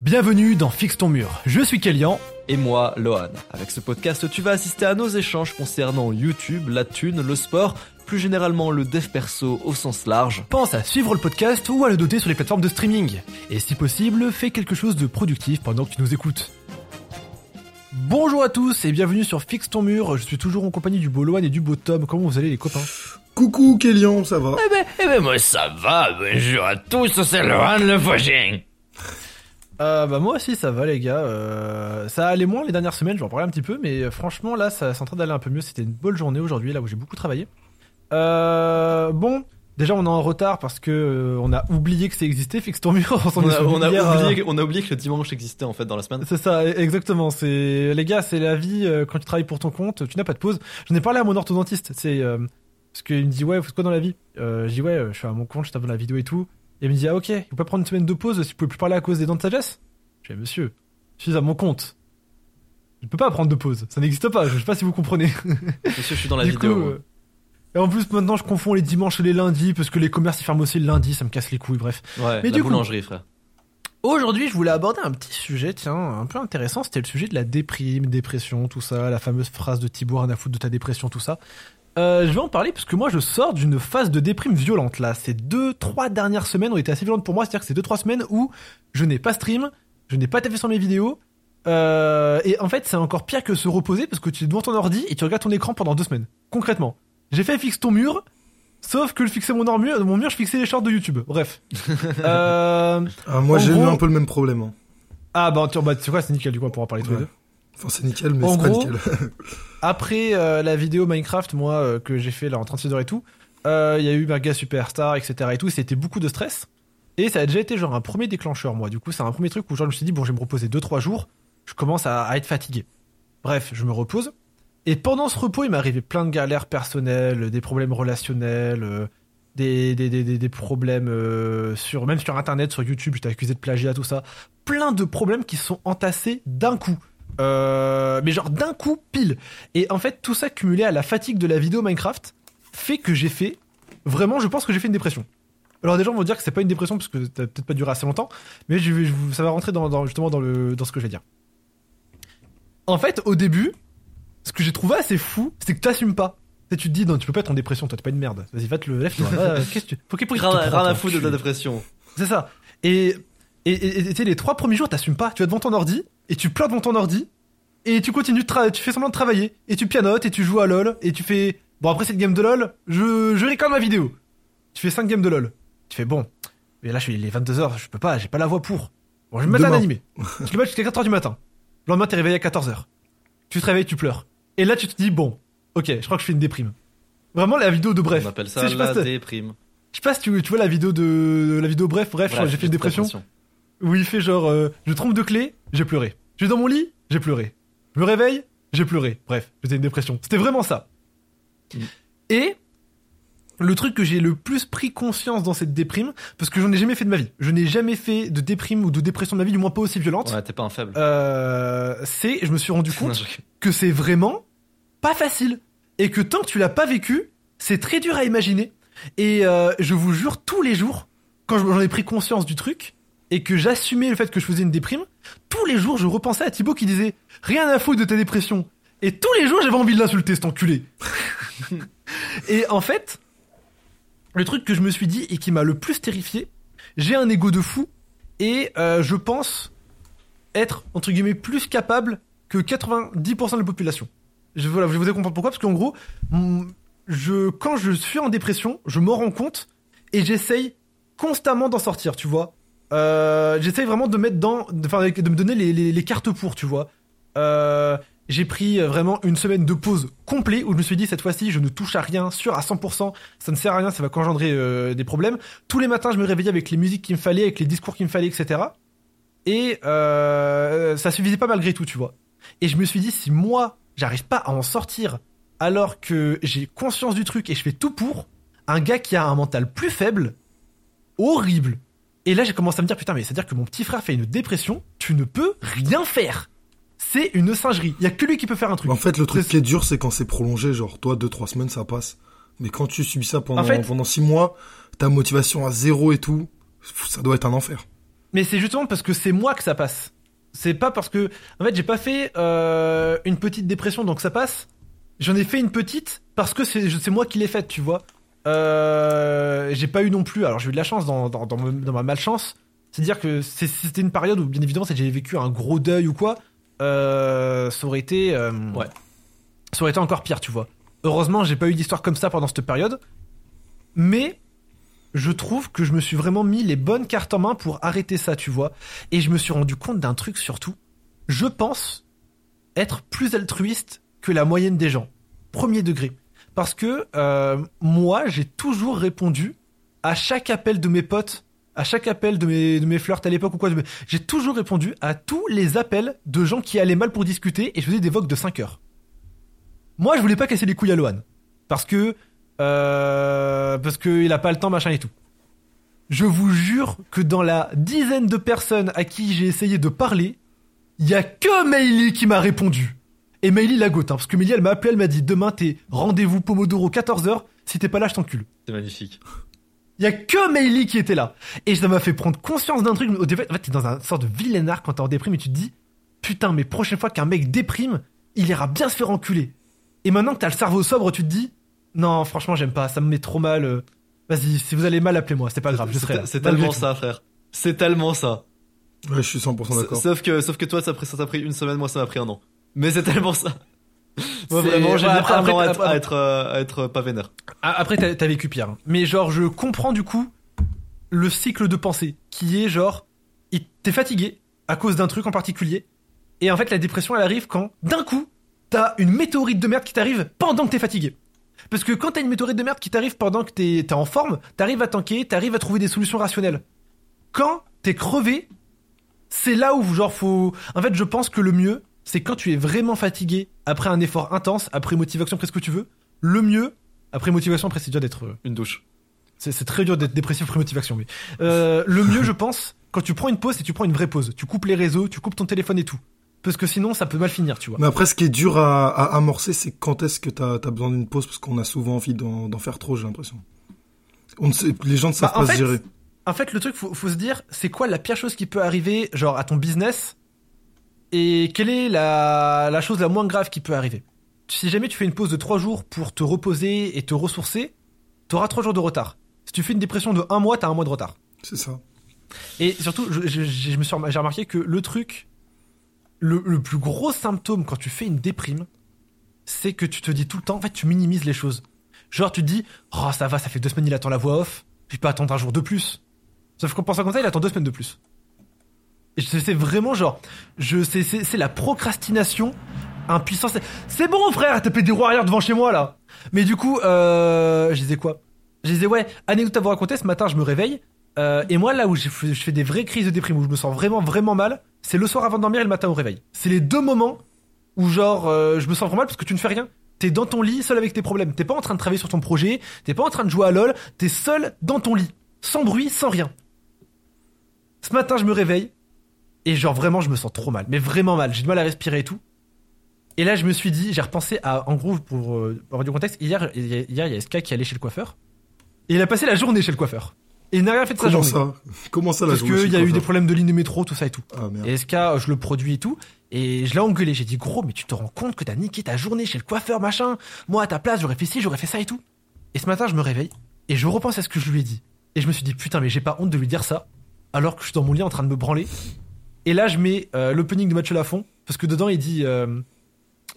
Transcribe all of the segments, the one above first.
Bienvenue dans Fixe ton mur. Je suis Kélian. Et moi, Lohan. Avec ce podcast, tu vas assister à nos échanges concernant YouTube, la thune, le sport, plus généralement le dev perso au sens large. Pense à suivre le podcast ou à le doter sur les plateformes de streaming. Et si possible, fais quelque chose de productif pendant que tu nous écoutes. Bonjour à tous et bienvenue sur Fixe ton mur. Je suis toujours en compagnie du beau Lohan et du beau Tom. Comment vous allez les copains? Coucou Kélian, ça va? Eh ben, eh ben moi ça va, bonjour à tous, c'est Laurent le Vosgien. Euh, bah moi aussi ça va les gars. Euh, ça allait moins les dernières semaines, je vais en parler un petit peu, mais euh, franchement là ça c'est en train d'aller un peu mieux. C'était une bonne journée aujourd'hui là où j'ai beaucoup travaillé. Euh, bon, déjà on est en retard parce que on a oublié que ça existait. Fixe ton mur. on, On a, on, a hier, oublié, on a oublié que le dimanche existait en fait dans la semaine. C'est ça, e- exactement. C'est les gars, c'est la vie quand tu travailles pour ton compte, tu n'as pas de pause. J'en ai parlé à mon orthodontiste. C'est parce qu'il me dit ouais, vous faites quoi dans la vie? Euh, Je dis ouais, je suis à mon compte, je tape dans la vidéo et tout. Et il me dit ah ok, vous pouvez prendre une semaine de pause si vous pouvez plus parler à cause des dents de sagesse. Je dis monsieur, je suis à mon compte. Je peux pas prendre de pause, ça n'existe pas. Je sais pas si vous comprenez. Monsieur, je suis dans la du vidéo. coup, euh, et en plus maintenant je confonds les dimanches et les lundis parce que les commerces ils ferment aussi le lundi, ça me casse les couilles. Bref. Ouais, Mais la du coup- boulangerie, frère. Aujourd'hui, je voulais aborder un petit sujet, tiens, un peu intéressant. C'était le sujet de la déprime, dépression, tout ça, la fameuse phrase de Thibaut, rien à foutre de ta dépression, tout ça. Euh, je vais en parler parce que moi, je sors d'une phase de déprime violente, là. Ces deux, trois dernières semaines ont été assez violentes pour moi. C'est-à-dire que c'est deux, trois semaines où je n'ai pas stream, je n'ai pas tapé sur mes vidéos. Euh, et en fait, c'est encore pire que se reposer parce que tu es devant ton ordi et tu regardes ton écran pendant deux semaines. Concrètement. J'ai fait fixe ton mur, sauf que je fixais mon mur, mon mur, je fixais les shorts de YouTube. Bref. euh, Ah, Moi j'ai eu un peu le même problème. hein. ah bah tu bah, tu sais quoi c'est nickel du coup on pourra parler tous les deux. Enfin c'est nickel mais En c'est pas nickel. Après euh, la vidéo Minecraft moi euh, que j'ai fait là en 36 heures et tout, euh, il y a eu Merga Superstar etc et tout, c'était beaucoup de stress. Et ça a déjà été genre un premier déclencheur moi. Du coup c'est un premier truc où genre je me suis dit bon je vais me reposer 2-3 jours, je commence à, à être fatigué. Bref je me repose. Et pendant ce repos il m'est arrivé plein de galères personnelles, des problèmes relationnels, euh, des, des, des, des, problèmes euh, sur même sur internet, sur YouTube, j'étais accusé de plagiat, tout ça. Plein de problèmes qui se sont entassés d'un coup. Euh, mais genre d'un coup pile. Et en fait, tout ça cumulé à la fatigue de la vidéo Minecraft fait que j'ai fait vraiment, je pense que j'ai fait une dépression. Alors des gens vont dire que c'est pas une dépression parce que ça a peut-être pas duré assez longtemps, mais je, je ça va rentrer dans, dans- justement dans le dans ce que je vais dire. En fait, au début, ce que j'ai trouvé assez fou, c'est que t'assumes pas. Tu sais, tu te dis non, tu peux pas être en dépression, toi t'es pas une merde. Vas-y, va te le Qu'est-ce que tu faut qu'il faut qu'il Rien, te de ta dépression. C'est ça. Et et et- et- tu sais, les trois premiers jours, t'assumes pas. Tu vas devant ton ordi et tu pleures devant ton ordi et tu continues de tra- tu fais semblant de travailler et tu pianotes et tu joues à LoL et tu fais bon après cette game de LoL, je je ma vidéo. Tu fais 5 games de LoL. Tu fais bon. Mais là je suis les 22h, je peux pas, j'ai pas la voix pour. Bon, je vais me mettre un animé. tu le mets jusqu'à 4h du matin. Le lendemain t'es réveillé à 14h. Tu te réveilles, tu pleures. Et là tu te dis bon, OK, je crois que je fais une déprime. Vraiment la vidéo de bref. On appelle Tu ça sais, je sais pas la si t'as- déprime. je sais pas si tu, tu vois la vidéo de la vidéo bref, bref, Bref, j'ai fait une dépression dépression. Où il fait genre euh, je trompe de clé, j'ai pleuré. Je suis dans mon lit, j'ai pleuré. Je me réveille, j'ai pleuré. Bref, j'étais une dépression. C'était vraiment ça. Mm. Et le truc que j'ai le plus pris conscience dans cette déprime, parce que j'en ai jamais fait de ma vie. Je n'ai jamais fait de déprime ou de dépression de ma vie, du moins pas aussi violente. Ouais, t'es pas un faible. Euh, c'est, je me suis rendu compte que c'est vraiment pas facile et que tant que tu l'as pas vécu, c'est très dur à imaginer. Et euh, je vous jure, tous les jours, quand j'en ai pris conscience du truc et que j'assumais le fait que je faisais une déprime, tous les jours je repensais à Thibaut qui disait rien à foutre de ta dépression. Et tous les jours j'avais envie de l'insulter, cet enculé. et en fait, le truc que je me suis dit et qui m'a le plus terrifié, j'ai un ego de fou et euh, je pense être entre guillemets plus capable que 90% de la population. Je, voilà, je vais vous comprendre pourquoi parce qu'en gros, je quand je suis en dépression, je m'en rends compte et j'essaye constamment d'en sortir, tu vois. Euh, j'essaye vraiment de mettre dans, de, de me donner les, cartes pour, tu vois. Euh, j'ai pris vraiment une semaine de pause complet où je me suis dit cette fois-ci je ne touche à rien, sûr à 100%, ça ne sert à rien, ça va qu'engendrer euh, des problèmes. Tous les matins je me réveillais avec les musiques qu'il me fallait, avec les discours qu'il me fallait, etc. Et euh, ça suffisait pas malgré tout, tu vois. Et je me suis dit, si moi, j'arrive pas à en sortir alors que j'ai conscience du truc et je fais tout pour, un gars qui a un mental plus faible, horrible. Et là, j'ai commencé à me dire, putain, mais c'est-à-dire que mon petit frère fait une dépression, tu ne peux rien faire. C'est une singerie. Il y a que lui qui peut faire un truc. En fait le truc qui est dur c'est quand c'est prolongé, genre toi deux trois semaines ça passe. Mais quand tu subis ça pendant En fait- pendant six mois, ta motivation à zéro et tout, ça doit être un enfer. mais c'est justement parce que c'est moi que ça passe. C'est pas parce que, en fait, j'ai pas fait euh, une petite dépression donc ça passe. J'en ai fait une petite parce que c'est c'est moi qui l'ai faite, tu vois. Euh, j'ai pas eu non plus. Alors j'ai eu de la chance dans, dans, dans, ma- dans ma malchance. C'est-à-dire que c'était une période où, bien évidemment, si j'avais vécu un gros deuil ou quoi, euh, ça aurait été, euh, Ouais. ça aurait été encore pire, tu vois. Heureusement, j'ai pas eu d'histoire comme ça pendant cette période. Mais je trouve que je me suis vraiment mis les bonnes cartes en main pour arrêter ça, tu vois. Et je me suis rendu compte d'un truc surtout. Je pense être plus altruiste que la moyenne des gens. Premier degré. Parce que euh, moi, j'ai toujours répondu à chaque appel de mes potes, à chaque appel de mes, flirts à l'époque ou quoi. J'ai toujours répondu à tous les appels de gens qui allaient mal pour discuter et je faisais des vogues de 5 heures. Moi, je voulais pas casser les couilles à Lohan. Parce que. Euh, parce qu'il a pas le temps, machin et tout. Je vous jure que dans la dizaine de personnes à qui j'ai essayé de parler, il y a que Meili qui m'a répondu. Et Meili la gote, hein, parce que Meili elle m'a appelé, elle m'a dit demain t'es rendez-vous Pomodoro 14h, si t'es pas là je t'encule. C'est magnifique. Il y a que Meili qui était là. Et ça m'a fait prendre conscience d'un truc. Au début, en fait, t'es dans un sorte de villénard quand t'es en déprime et tu te dis, putain, mais prochaine fois qu'un mec déprime, il ira bien se faire enculer. Et maintenant que t'as le cerveau sobre, tu te dis, non, franchement, j'aime pas, ça me met trop mal. euh. Vas-y, si vous allez mal, appelez-moi, c'est pas grave, je serai là. C'est tellement ça, frère. C'est tellement ça. Ouais, je suis 100% d'accord. Sauf que, sauf que toi, ça, ça t'a pris une semaine, moi, ça m'a pris un an. Mais c'est tellement ça. Moi, vraiment, j'ai ouais, après- à être, à être, euh, à être pas vénère. Ah, Après, t'as vécu pire. hein. Mais genre, je comprends du coup le cycle de pensée qui est genre, t'es fatigué à cause d'un truc en particulier. Et en fait, la dépression, elle arrive quand, d'un coup, t'as une météorite de merde qui t'arrive pendant que t'es fatigué. Parce que quand t'as une météorite de merde qui t'arrive pendant que t'es t'es en forme, t'arrives à tanker, t'arrives à trouver des solutions rationnelles. Quand t'es crevé, c'est là où genre faut. En fait, je pense que le mieux, c'est quand tu es vraiment fatigué après un effort intense, après motivation, après ce que tu veux? Le mieux, après motivation, après c'est dur d'être. euh, Une douche. C'est c'est très dur d'être dépressif après motivation, mais euh, le mieux, je pense, quand tu prends une pause, c'est que tu prends une vraie pause. Tu coupes les réseaux, tu coupes ton téléphone et tout. Parce que sinon, ça peut mal finir, tu vois. Mais après, ce qui est dur à, à amorcer, c'est quand est-ce que t'as as besoin d'une pause, parce qu'on a souvent envie d'en faire trop, j'ai l'impression. On ne sait, les gens ne savent Bah, en pas fait, se gérer. En fait, le truc, faut, faut se dire, c'est quoi la pire chose qui peut arriver, genre, à ton business Et quelle est la, la chose la moins grave qui peut arriver? Si jamais tu fais une pause de 3 jours pour te reposer et te ressourcer, t'auras 3 jours de retard. Si tu fais une dépression de 1 mois, t'as un mois de retard. C'est ça. Et surtout, je, je- je me suis rem- j'ai remarqué que le truc, le, le plus gros symptôme quand tu fais une déprime, c'est que tu te dis tout le temps, en fait, tu minimises les choses. Genre, tu te dis, oh, ça va, ça fait deux semaines, il attend la voix off, je peux attendre un jour de plus. Sauf qu'en pensant comme ça, il attend deux semaines de plus. C'est vraiment genre, je, c'est, la procrastination impuissance. C'est- bon, frère, t'as fait des roues arrière devant chez moi, là. Mais du coup, euh, je disais quoi? Je disais, ouais, anecdote à vous raconter, ce matin, je me réveille, euh, et moi, là où je fais, je fais des vraies crises de déprime, où je me sens vraiment, vraiment mal, c'est le soir avant de dormir et le matin au réveil. C'est les deux moments où, genre, euh, je me sens vraiment mal parce que tu ne fais rien. T'es dans ton lit, seul avec tes problèmes. T'es pas en train de travailler sur ton projet, t'es pas en train de jouer à LoL, t'es seul dans ton lit. Sans bruit, sans rien. Ce matin, je me réveille, et genre, vraiment, je me sens trop mal. Mais vraiment mal. J'ai du mal à respirer et tout. Et là, je me suis dit, j'ai repensé à, en gros, pour euh, avoir du contexte, hier, hier, il y a SK qui allait chez le coiffeur. Et il a passé la journée chez le coiffeur. Et il n'a rien fait de sa Comment journée. ça? Comment ça la Parce journée qu'il chez y a eu des problèmes de ligne de métro, tout ça et tout. Ah merde. Et SK, euh, je le produis et tout. Et je l'ai engueulé. J'ai dit, gros, mais tu te rends compte que t'as niqué ta journée chez le coiffeur, machin. Moi, à ta place, j'aurais fait ci, j'aurais fait ça et tout. Et ce matin, je me réveille. Et je repense à ce que je lui ai dit. Et je me suis dit, putain, mais j'ai pas honte de lui dire ça. Alors que je suis dans mon lit en train de me branler. Et là, je mets euh, l'opening de Mathieu Lafont. Parce que dedans, il dit. euh,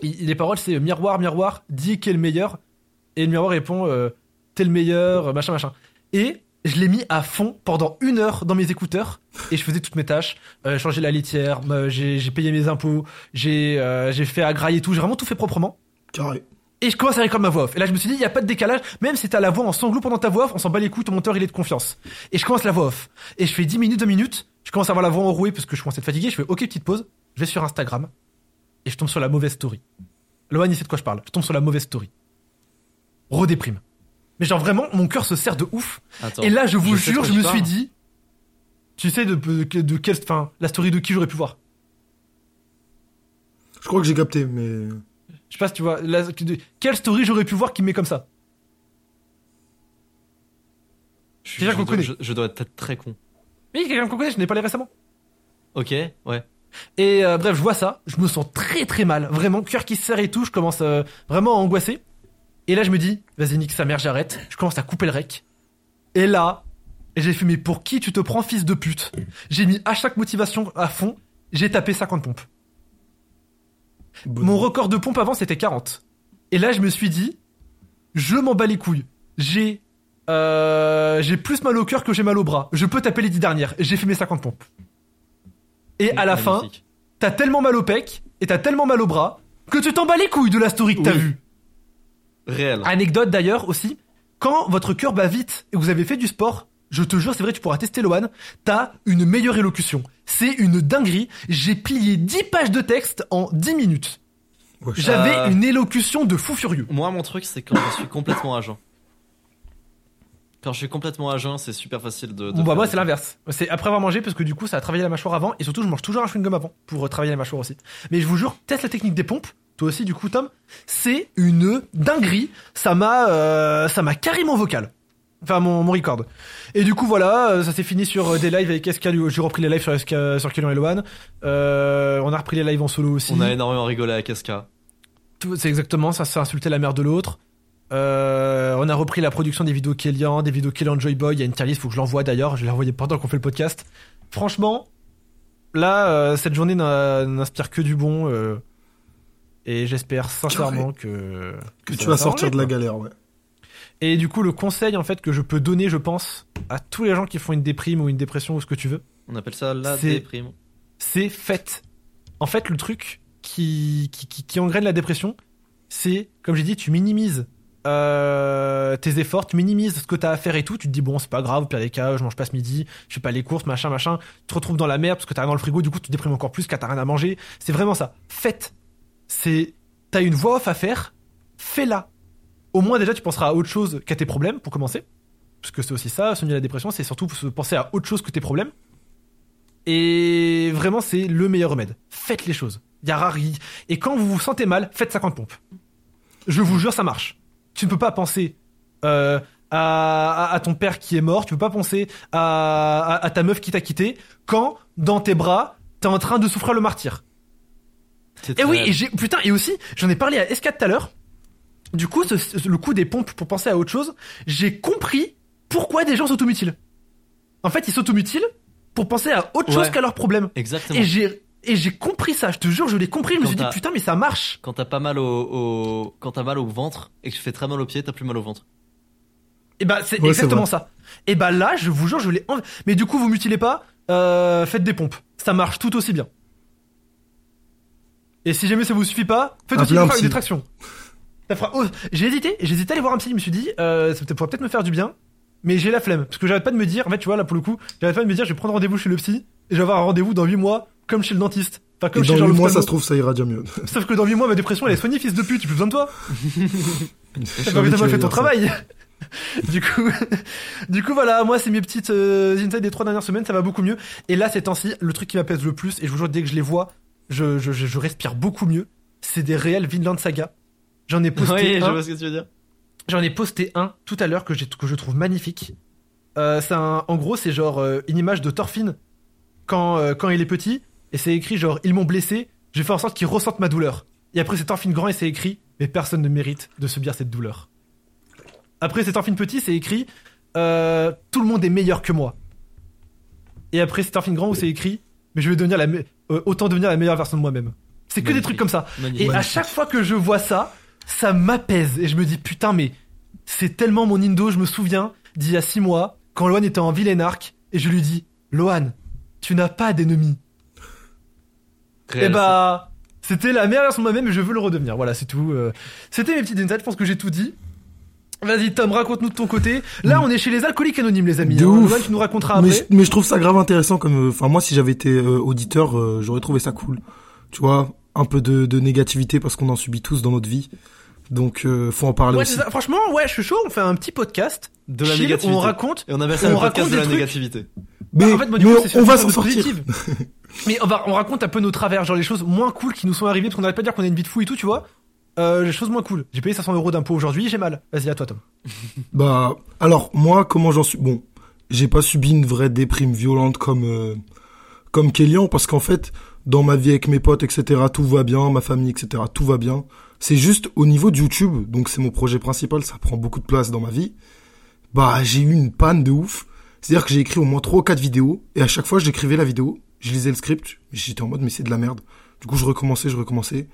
il- les paroles, c'est miroir, miroir, dis qui est le meilleur. Et le miroir répond, euh, t'es le meilleur, euh, machin, machin. Et je l'ai mis à fond pendant une heure dans mes écouteurs. Et je faisais toutes mes tâches. Euh, changer la litière, euh, j'ai payé mes impôts, j'ai euh, fait agrailler tout. J'ai vraiment tout fait proprement. Carré. Et je commence à recorder ma voix off. Et là, je me suis dit, il n'y a pas de décalage. Même si t'as la voix en sanglot pendant ta voix off, on s'en bat les couilles, ton monteur, il est de confiance. Et je commence la voix off. Et je fais 10 minutes, 2 minutes. Je commence à avoir la voix enrouée parce que je commence à être fatigué. Je fais, ok, petite pause. Je vais sur Instagram. Et je tombe sur la mauvaise story. Lohan, il sait de quoi je parle. Je tombe sur la mauvaise story. Redéprime. Mais genre vraiment, mon cœur se serre de ouf. Attends, Et là, je vous jure, je me suis dit, tu sais de, de, de quelle, enfin, la story de qui j'aurais pu voir. Je crois que j'ai capté, mais Je sais pas si tu vois, la- de- quelle story j'aurais pu voir qui me met comme ça? Je, Déjà je qu'on dois- connaît. je- je dois être très con. Oui, quelqu'un qu'on connaît, je n'ai parlé récemment. Ok, ouais. Et euh, bref, je vois ça, je me sens très très mal, vraiment, cœur qui se serre et tout, je commence euh, vraiment à angoisser. Et là, je me dis, vas-y, nique sa mère, j'arrête. Je commence à couper le rec. Et là, j'ai fait, mais pour qui tu te prends, fils de pute? J'ai mis à chaque motivation à fond, j'ai tapé 50 pompes. Bon. Mon record de pompe avant, c'était 40. Et là, je me suis dit, je m'en bats les couilles. J'ai euh, j'ai plus mal au cœur que j'ai mal au bras. Je peux taper les 10 dernières. J'ai fait mes 50 pompes. Et à la fin, t'as tellement mal au pec et t'as tellement mal au bras que tu t'en bats les couilles de la story que t'as Oui. vue. Réel. Anecdote d'ailleurs aussi, quand votre cœur bat vite et que vous avez fait du sport, je te jure, c'est vrai, tu pourras tester Loan, t'as une meilleure élocution. C'est une dinguerie. J'ai plié 10 pages de texte en 10 minutes. J'avais Euh. une élocution de fou furieux. Moi, mon truc, c'est quand je suis complètement à jeun. Quand je suis complètement à jeun, c'est super facile de. de Bon, bah, moi, c'est l'inverse. C'est après avoir mangé parce que du coup, ça a travaillé la mâchoire avant et surtout, je mange toujours un chewing-gum avant pour travailler la mâchoire aussi. Mais je vous jure, teste la technique des pompes. Toi aussi, du coup, Tom, c'est une dinguerie. Ça m'a, euh, ça m'a carrément vocal. Enfin, mon, mon record. Et du coup, voilà, euh, ça s'est fini sur euh, des lives avec SK. J'ai repris les lives sur SK, sur et Lohan. Euh, on a repris les lives en solo aussi. On a énormément rigolé à Casca. C'est exactement, ça s'est insulté la mère de l'autre. Euh, on a repris la production des vidéos Kélian, des vidéos Kélian Joyboy. Il y a une tier list, faut que je l'envoie d'ailleurs. Je l'ai envoyé pendant qu'on fait le podcast. Franchement, là, euh, cette journée n'inspire que du bon. euh, et j'espère sincèrement que, Que tu va vas sortir de la galère, ouais. Et du coup, le conseil en fait que je peux donner, je pense, à tous les gens qui font une déprime ou une dépression ou ce que tu veux, On appelle ça la C'est- déprime. c'est faites. En fait, le truc qui, qui, qui, qui engraine la dépression, c'est, comme j'ai dit, tu minimises euh, tes efforts, tu minimises ce que t'as à faire et tout. Tu te dis, bon, c'est pas grave, au pire des cas, je mange pas ce midi, je fais pas les courses, machin, machin. Tu te retrouves dans la merde parce que t'as rien dans le frigo, du coup, tu te déprimes encore plus car t'as rien à manger. C'est vraiment ça. Faites. C'est, t'as une voix off à faire, fais-la. Au moins, déjà, tu penseras à autre chose qu'à tes problèmes, pour commencer. Parce que c'est aussi ça, soigner la dépression, c'est surtout se penser à autre chose que tes problèmes. Et vraiment, c'est le meilleur remède. Faites les choses. Y a rare. y- Et quand vous vous sentez mal, faites 50 pompes. Je vous jure, ça marche. Tu ne peux pas penser euh, à, ton père qui est mort. Tu peux pas penser à, à- à ta meuf qui t'a quitté quand dans tes bras t'es en train de souffrir le martyr. Et très oui, et j'ai putain et aussi j'en ai parlé à S4 tout à l'heure. Du coup, ce- ce- le coup des pompes pour penser à autre chose, j'ai compris pourquoi des gens s'automutilent. En fait, ils s'automutilent pour penser à autre chose qu'à leurs problèmes. Exactement. Et j'ai et j'ai compris ça. Je te jure, je l'ai compris. Je me suis dit putain, mais ça marche. Quand t'as pas mal au, au- quand t'as mal au ventre et que tu fais très mal aux pieds, t'as plus mal au ventre. Et bah c'est Ouais, exactement ça. Et bah là, je vous jure, je l'ai. en- Mais du coup, vous mutilez pas. euh, faites des pompes. Ça marche tout aussi bien. Et si jamais ça vous suffit pas, faites aussi Appelez un une, détraction. Ça fera- oh, j'ai hésité, j'ai hésité à aller voir un psy. Je me suis dit, euh, ça pourrait peut-être me faire du bien. Mais j'ai la flemme. Parce que j'arrête pas de me dire, en fait, tu vois, là pour le coup, j'arrête pas de me dire, je vais prendre rendez-vous chez le psy. Et je vais avoir un rendez-vous dans 8 mois, comme chez le dentiste. Enfin, comme Et chez dans 8 mois, ça se trouve, ça ira déjà mieux. Sauf que dans 8 mois, ma dépression, elle est soignée, fils de pute. J'ai plus besoin de toi. T'as pas fait ton ça. travail. du coup, du coup voilà, moi c'est mes petites euh, insights des trois dernières semaines, ça va beaucoup mieux. Et là ces temps-ci, le truc qui m'apaise le plus, et je vous jure dès que je les vois, je, je, je, je respire beaucoup mieux. C'est des réels Vinland Saga. J'en ai posté Oui, je un. vois ce que tu veux dire. J'en ai posté un tout à l'heure que, j'ai- que je trouve magnifique. Euh, c'est un- en gros, c'est genre euh, une image de Thorfinn quand, euh, quand il est petit, et c'est écrit genre ils m'ont blessé, je vais faire en sorte qu'ils ressentent ma douleur. Et après c'est Thorfinn grand et c'est écrit mais personne ne mérite de subir cette douleur. Après c'est Thorfinn petit, c'est écrit euh, tout le monde est meilleur que moi. Et après c'est Thorfinn grand où c'est écrit mais je vais devenir la me- euh, autant devenir la meilleure version de moi-même. C'est que des trucs comme ça. Et à chaque fois que je vois ça, ça m'apaise. Et je me dis, putain, mais c'est tellement mon Indo. Je me souviens d'il y a six mois, quand Lohan était en Villenark, et je lui dis, Lohan, tu n'as pas d'ennemis. Et Réel, bah, c'était la meilleure version de moi-même et je veux le redevenir. Voilà, c'est tout. Euh, C'était mes petites insights. Je pense que j'ai tout dit. Vas-y, Tom, raconte-nous de ton côté. Là, on est chez les alcooliques anonymes, les amis. De hein. ouf. Tu nous raconteras mais, après. je, mais je trouve ça grave intéressant comme, euh, enfin moi si j'avais été euh, auditeur, euh, j'aurais trouvé ça cool. Tu vois, un peu de, de négativité parce qu'on en subit tous dans notre vie. Donc euh, faut en parler Ouais, aussi. ça. Franchement, ouais, je suis chaud. On fait un petit podcast. De la chill, négativité. on raconte. Et on appelle ça on le podcast raconte de la trucs. négativité. Mais, Bah, en fait, moi, du mais coup, c'est sur on des va s'en sortir. Mais on, va, on raconte un peu nos travers, genre les choses moins cool qui nous sont arrivées, parce qu'on n'arrête pas de dire qu'on a une vie de fou et tout, tu vois. Euh, les choses moins cool. J'ai payé 500 euros d'impôts aujourd'hui, j'ai mal. Vas-y, à toi, Tom. Bah alors moi comment j'en suis bon. j'ai pas subi une vraie déprime violente comme euh, comme Kélian parce qu'en fait, dans ma vie avec mes potes, etc., tout va bien, ma famille, etc., tout va bien. C'est juste au niveau de YouTube, donc c'est mon projet principal, ça prend beaucoup de place dans ma vie. Bah, j'ai eu une panne de ouf. C'est-à-dire que j'ai écrit au moins trois ou quatre vidéos et à chaque fois, j'écrivais la vidéo, je lisais le script, j'étais en mode mais c'est de la merde. Du coup, je recommençais, je recommençais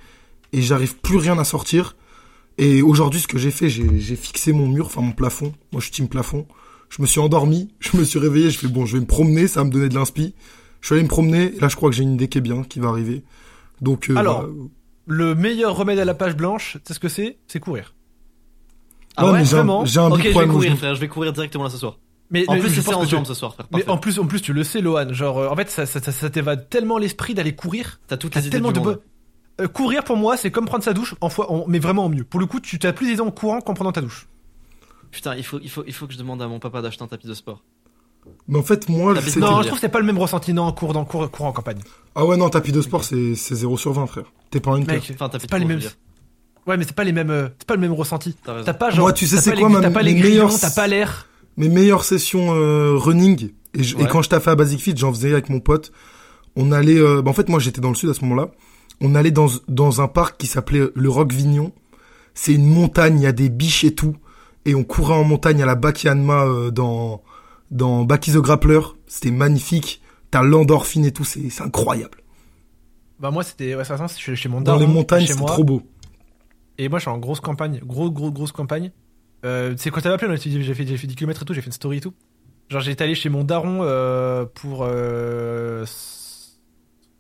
et j'arrive plus rien à sortir. Et aujourd'hui, ce que j'ai fait, j'ai fixé mon mur, enfin mon plafond. Moi, je suis team plafond. Je me suis endormi, je me suis réveillé, je fais bon, je vais me promener, ça va me donner de l'inspi. Je suis allé me promener, et là, je crois que j'ai une idée qui est bien, qui va arriver. Donc, euh, Alors, bah, Le meilleur remède à la page blanche, tu sais ce que c'est? C'est courir. Ah ouais, ouais, vraiment? j'ai un Ok, big je vais problème courir, frère. Je vais courir directement là ce soir. Mais En mais plus, c'est tu- jambes ce soir, frère. Mais Parfait. en plus, en plus, tu le sais, Lohan. Genre, euh, en fait, ça, ça, ça, ça t'évade tellement l'esprit d'aller courir. T'as toutes T'as les idées tellement du de monde. Euh, courir pour moi, c'est comme prendre sa douche, en fois, en- mais vraiment en mieux. Pour le coup, tu as plus d'idées en courant qu'en prenant ta douche. Putain, il faut, il faut, il faut que je demande à mon papa d'acheter un tapis de sport. Mais en fait, moi, Non, je trouve que c'est pas le même ressenti. Non, cours dans cours, cours en campagne. Ah ouais, non, tapis de sport, c'est c'est 0 sur 20, frère. T'es pas un hunter. Mec, Enfin, tapis de pas les mêmes. Ouais, mais c'est pas les mêmes. euh, C'est pas le même ressenti. T'as. T'as pas genre. Moi, tu sais, t'as c'est quoi, ma- T'as pas les grillons, meilleurs- t'as pas l'air. Mes meilleures sessions euh, running, et, je- quand je taffais à Basic Fit, j'en faisais avec mon pote. On allait, euh, bah, en fait, moi j'étais dans le sud à ce moment-là. On allait dans, dans un parc qui s'appelait le Roc Vignon. C'est une montagne, il y a des biches et tout. Et on courait en montagne à la Bakianma euh, dans, dans Baki the Grappler. C'était magnifique. T'as l'endorphine et tout, c'est incroyable. Bah moi, c'était. Ouais, ça, ça, c'est chez, chez mon Dans daron, les montagnes, chez c'est trop beau. Et moi, je suis en grosse campagne, gros, gros, grosse campagne. Euh, c'est quand t'avais appelé, j'ai fait, j'ai fait 10 km et tout, j'ai fait une story et tout. Genre, j'étais allé chez mon daron euh, pour euh,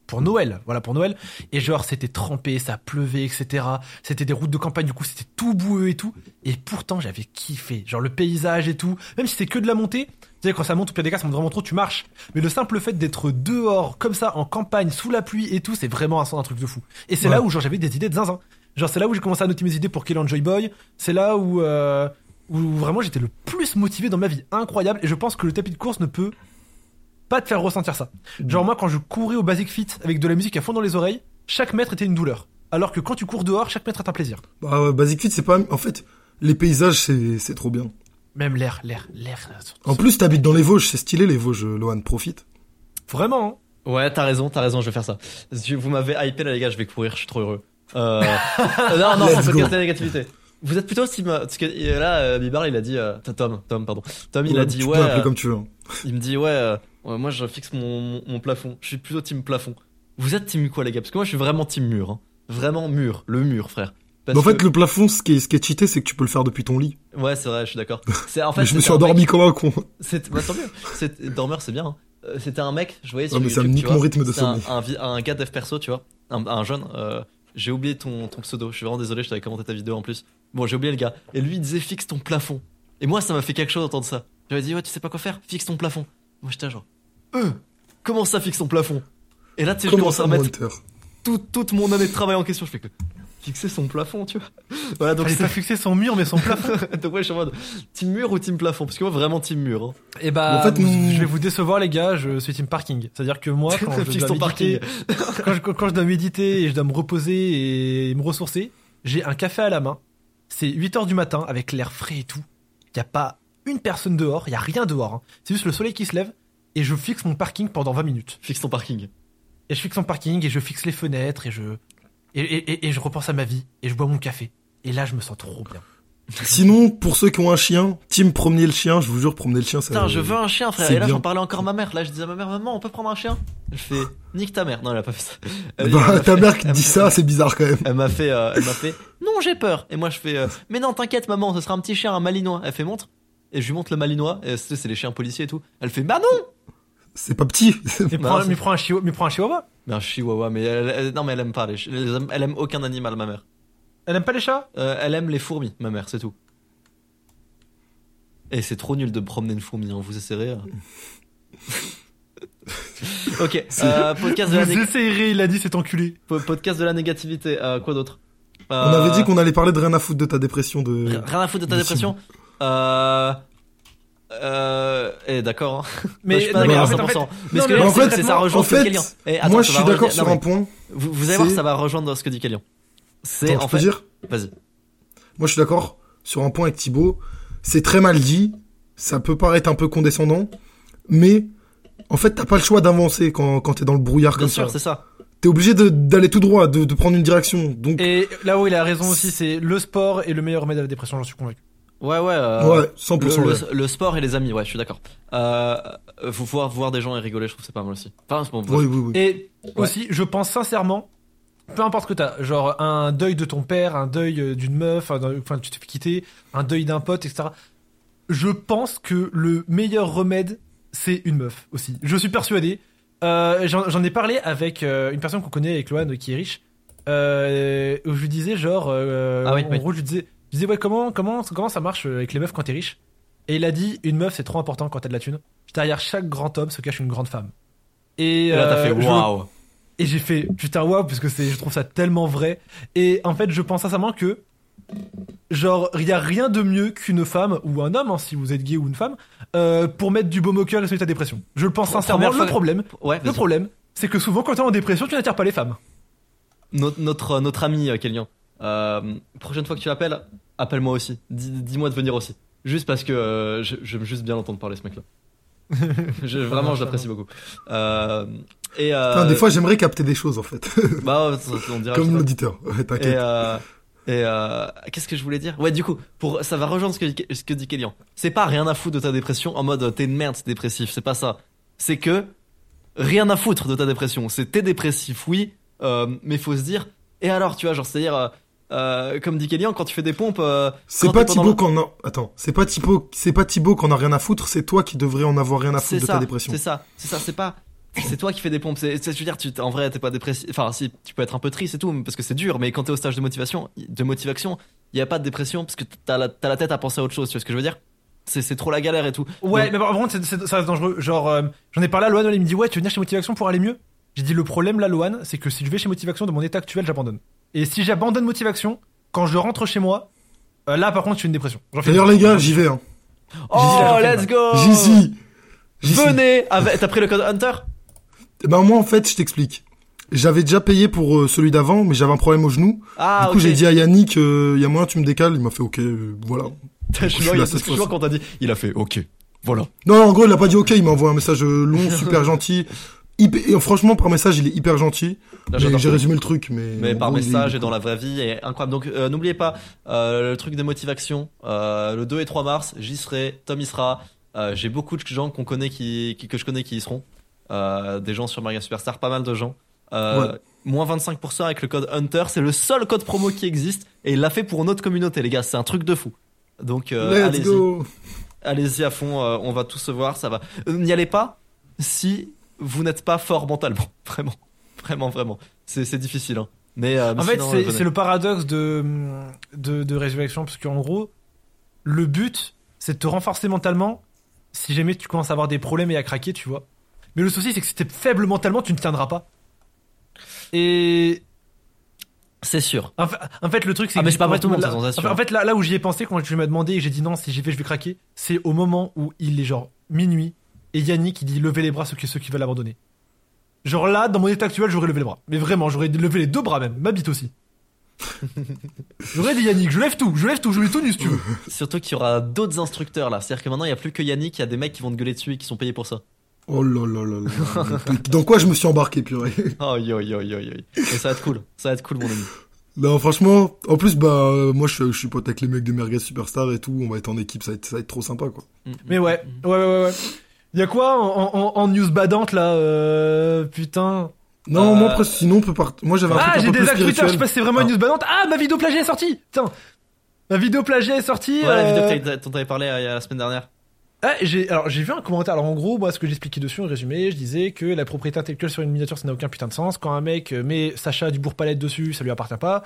pour Noël, voilà pour Noël. Et genre, c'était trempé, ça pleuvait, etc. C'était des routes de campagne, du coup, c'était tout boueux et tout. Et pourtant, j'avais kiffé, genre le paysage et tout. Même si c'est que de la montée, tu sais, quand ça monte au pied des gars, ça monte vraiment trop, tu marches. Mais le simple fait d'être dehors, comme ça, en campagne, sous la pluie et tout, c'est vraiment un, un truc de fou. Et c'est Ouais. là où genre j'avais des idées de zinzin. Genre c'est là où j'ai commencé à noter mes idées pour Kill Joy Boy. C'est là où euh, où vraiment j'étais le plus motivé dans ma vie. Incroyable. Et je pense que le tapis de course ne peut pas te faire ressentir ça. Genre moi quand je courais au Basic Fit avec de la musique à fond dans les oreilles, chaque mètre était une douleur. Alors que quand tu cours dehors, chaque mètre est un plaisir. Bah, ouais, Basic Fit, c'est pas, en fait, les paysages, c'est c'est trop bien. Même l'air, l'air, l'air. En plus, t'habites dans les Vosges, c'est stylé les Vosges, Lohan, profite. Vraiment. hein. Ouais, t'as raison, t'as raison, je vais faire ça. Vous m'avez hypé là, les gars, je vais courir, je suis trop heureux. Euh... non, non, go. podcast de la négativité. Vous êtes plutôt team. Parce que là, euh, Bibar, il a dit. euh, Tom, Tom, pardon. Tom, il a dit, tu ouais. peux euh, comme tu veux. il me dit, ouais, euh, ouais, moi, je fixe mon, mon, mon plafond. Je suis plutôt team plafond. Vous êtes team quoi, les gars? Parce que moi, je suis vraiment team mur. Hein. Vraiment mur, le mur, frère. Parce Mais en fait, que- le plafond, ce qui est, ce qui est cheaté, c'est que tu peux le faire depuis ton lit. Ouais, c'est vrai, je suis d'accord. C'est en fait. Mais je me suis un endormi mec- comme un con. C'est bah, tant mieux. C'est dormeur, c'est bien. hein. Euh, C'était un mec, je voyais sur Ouais, mais ça me YouTube, nique mon rythme de un, sommeil. un, vi- un gars dev perso, tu vois, un, un jeune. J'ai oublié ton, ton pseudo. Je suis vraiment désolé, je t'avais commenté ta vidéo en plus. Bon, j'ai oublié le gars. Et lui, il disait fixe ton plafond. Et moi, ça m'a fait quelque chose d'entendre ça. J'avais dit ouais, tu sais pas quoi faire, fixe ton plafond. Moi, j'étais genre, euh, comment ça fixe ton plafond? Et là, tu sais, je commence à ça, mon remettre hunter tout- toute mon année de travail en question. Je fais que fixer son plafond, tu vois. Voilà, donc c'est pas fixer son mur mais son plafond. donc ouais, je suis en mode team mur ou team plafond? Parce que moi vraiment team mur. Hein. Et bah, En fait, vous- nous- je vais vous décevoir les gars, je suis team parking. C'est-à-dire que moi, quand je Fixe dois ton méditer, quand, je, quand je dois méditer et je dois me reposer et me ressourcer, j'ai un café à la main. C'est 8 heures du matin avec l'air frais et tout. Il y a pas une personne dehors, il y a rien dehors. hein. C'est juste le soleil qui se lève et je fixe mon parking pendant 20 minutes. Fixe ton parking. Et je fixe mon parking et je fixe les fenêtres et je et, et, et- et je repense à ma vie et je bois mon café. Et là, je me sens trop bien. Sinon, pour ceux qui ont un chien, team promener le chien, je vous jure, promener le chien, ça. Putain, je veux un chien, frère. Et là, j'en parlais encore à ma mère. Là, je disais à ma mère, maman, on peut prendre un chien? Elle fait, nique ta mère. Non, elle a pas fait ça. Elle- Bah, ta fait- mère qui dit ça, c'est bizarre quand même. Elle m'a fait, euh, elle m'a fait, non, j'ai peur. Et moi, je fais, euh, mais non, t'inquiète, maman, ce sera un petit chien, un malinois. Elle fait, montre. Et je lui montre le malinois. Et c'est c'est les chiens policiers et tout. Elle fait, bah non C'est pas petit. Mais prends, c'est- mais prends un chihuahua, mais prends un chihuahua. Mais un chihuahua, mais elle, elle- non, mais elle aime pas les elle aime, elle aime aucun animal, ma mère. Elle aime pas les chats? Euh, elle aime les fourmis, ma mère, c'est tout. Et c'est trop nul de promener une fourmi, hein, vous essayerez. euh. ok, euh, podcast, de la Vous essayerez, il a dit cet enculé. po- podcast de la négativité, euh, quoi d'autre? On avait Euh, dit qu'on allait parler de rien à foutre de ta dépression de. Rien à foutre de ta de dépression? Euh... Euh... Eh, d'accord. hein. Mais non, mais en fait, en fait, 100%. mais non, ce que en fait- c'est ça en rejoint ce que fait. Eh, attends, Moi, je suis d'accord sur non, un point. Vous, vous allez voir, ça va rejoindre ce que dit Kélian. C'est en fait. dire Vas-y. Moi, je suis d'accord sur un point avec Thibaut. C'est très mal dit. Ça peut paraître un peu condescendant. mais en fait, t'as pas le choix d'avancer quand, quand t'es dans le brouillard Bien comme sûr, ça. c'est ça. T'es obligé d'aller tout droit, de, de prendre une direction. Donc, Et là où il a raison aussi, c'est le sport est le meilleur remède à la dépression, j'en suis convaincu. Ouais, ouais. euh, ouais, 100% Le, vrai. le- le sport et les amis, ouais, je suis d'accord. Euh, faut voir, voir des gens et rigoler, je trouve que c'est pas mal aussi. Enfin, c'est bon, Oui, oui, oui. Et aussi, je pense sincèrement, peu importe ce que t'as, genre un deuil de ton père, un deuil euh, d'une meuf, enfin tu te fais quitter, un deuil d'un pote, etc. Je pense que le meilleur remède, c'est une meuf aussi. Je suis persuadé. Euh, J'en ai parlé avec euh, une personne qu'on connaît, avec Lohan, qui est riche. Euh, où je lui disais genre, euh, Ah oui, en oui. gros, je lui disais, je disais ouais comment comment comment ça marche euh, avec les meufs quand t'es riche? Et il a dit une meuf c'est trop important quand t'as de la thune. Derrière chaque grand homme se cache une grande femme. Et, Et là, t'as euh, fait je- waouh. et j'ai fait putain waouh parce que je trouve ça tellement vrai et en fait je pense sincèrement que genre il y a rien de mieux qu'une femme ou un homme hein, si vous êtes gay ou une femme euh, pour mettre du baume au cœur et soigner ta dépression. Je le pense sincèrement. Le problème, Ouais, le problème, c'est que souvent quand t'es en dépression, tu n'attires pas les femmes. Notre, notre, notre ami euh, Kélian, euh, prochaine fois que tu l'appelles, appelle-moi aussi. Dis- Dis-moi de venir aussi. Juste parce que euh, je- j'aime juste bien l'entendre parler, ce mec-là. Je- vraiment, je l'apprécie beaucoup. Euh, et euh, Putain, des fois, j'aimerais capter des choses, en fait. bah, on dirait. Comme l'auditeur. Ouais, Et, euh, euh, qu'est-ce que je voulais dire? Ouais, du coup, pour ça va rejoindre ce que, ce que dit Kélian. C'est pas rien à foutre de ta dépression en mode t'es une merde, t'es dépressif. C'est pas ça. C'est que rien à foutre de ta dépression. C'est t'es dépressif, oui, euh, mais faut se dire. Et alors, tu vois, genre, c'est-à-dire, euh, comme dit Kélian, quand tu fais des pompes. euh, C'est pas Thibaut qu'on a. Attends, c'est pas Thibaut, c'est pas Thibaut qu'on a rien à foutre, c'est toi qui devrais en avoir rien à foutre de ça, ta dépression. c'est ça, c'est ça, c'est pas. C'est toi qui fais des pompes. C'est, je veux dire, tu, en vrai, t'es pas dépressif. Enfin, si, tu peux être un peu triste et tout, parce que c'est dur. Mais quand t'es au stage de motivation, de motivation, il y a pas de dépression parce que t'as la, t'as la tête à penser à autre chose. Tu vois ce que je veux dire? C'est, c'est trop la galère et tout. Ouais, Donc- mais par contre, c'est- c'est- ça reste dangereux. Genre, euh, j'en ai parlé à Lohan, il me dit ouais, tu veux venir chez Motivation pour aller mieux? J'ai dit le problème là, Lohan, c'est que si je vais chez Motivation de mon état actuel, j'abandonne. Et si j'abandonne Motivation, quand je rentre chez moi, euh, là par contre, je suis une dépression. D'ailleurs, les gars, j'y vais. Hein. Oh, let's go J'y suis. Venez avec... T'as pris le code Hunter? Ben moi, en fait, je t'explique. J'avais déjà payé pour euh, celui d'avant, mais j'avais un problème au genou. Ah, du coup, j'ai dit à Yannick, il y a moyen, tu me décales. Il m'a fait OK, euh, voilà. Je suis quand t'as dit. Il a fait OK. Voilà. Non, en gros, il a pas dit OK, il m'a envoyé un message euh, long, super gentil. Hyper- franchement, par message, il est hyper gentil. J'ai résumé le truc, mais. Mais par gros, est- message et dans la vraie vie, et incroyable. Donc euh, n'oubliez pas euh, le truc de motivation. euh, le 2 et 3 mars, j'y serai, Tom y sera. Euh, J'ai beaucoup de gens qu'on connaît qui, qui- que je connais qui y seront. Des gens sur Maria Superstar, pas mal de gens. Ouais. Moins 25% avec le code Hunter, c'est le seul code promo qui existe et il l'a fait pour notre communauté, les gars. C'est un truc de fou. Donc allez-y, allez-y à fond. on va tous se voir, ça va. N'y allez pas si vous n'êtes pas fort mentalement, vraiment, vraiment, vraiment. C'est difficile. Hein. Mais, euh, mais En fait, sinon, c'est le paradoxe de, de, de Résurrection, parce qu'en gros, le but, c'est de te renforcer mentalement si jamais tu commences à avoir des problèmes et à craquer, tu vois. Mais le souci, c'est que si t'es faible mentalement, tu ne tiendras pas. Et C'est sûr. en fait, en fait, le truc, c'est Ah, que mais c'est pas vrai tout le monde. En fait, là, là où j'y ai pensé quand tu m'as demandé et j'ai dit non, si j'y vais, je vais craquer, c'est au moment où il est genre minuit et Yannick il dit levez les bras ceux qui, ceux qui veulent abandonner. Genre là, dans mon état actuel, j'aurais levé les bras. Mais vraiment, j'aurais levé les deux bras même, ma bite aussi. j'aurais dit Yannick, je lève tout, je lève tout, je mets tout nu si tu veux. Surtout qu'il y aura d'autres instructeurs là. C'est-à-dire que maintenant il n'y a plus que Yannick, il y a des mecs qui vont te gueuler dessus et qui sont payés pour ça. Oh là là là là. Dans quoi je me suis embarqué, purée? Oh yo yo yo yo. Et ça va être cool. Ça va être cool mon ami. Non, franchement, en plus, bah, euh, moi, je, je suis pote avec les mecs de Merguez Superstar et tout. On va être en équipe, ça va être, ça va être trop sympa, quoi. Mais ouais, ouais, ouais, ouais. ouais. Y a quoi en, en, en news badante là euh, Putain. Non, Euh, moi, après, sinon, on peut part... moi, j'avais un Ah, truc j'ai peu des actes Twitter, je sais pas si c'est vraiment une Ah. news badante. Ah, ma vidéo plagiat est sortie Putain Ma vidéo plagiat est sortie. Voilà la euh, vidéo que t'avais- dont t'avais parlé euh, il y a la semaine dernière. Ah, j'ai alors j'ai vu un commentaire. Alors en gros, moi ce que j'expliquais dessus, en résumé, je disais que la propriété intellectuelle sur une miniature, ça n'a aucun putain de sens. Quand un mec euh, met Sacha du palette dessus, ça lui appartient pas.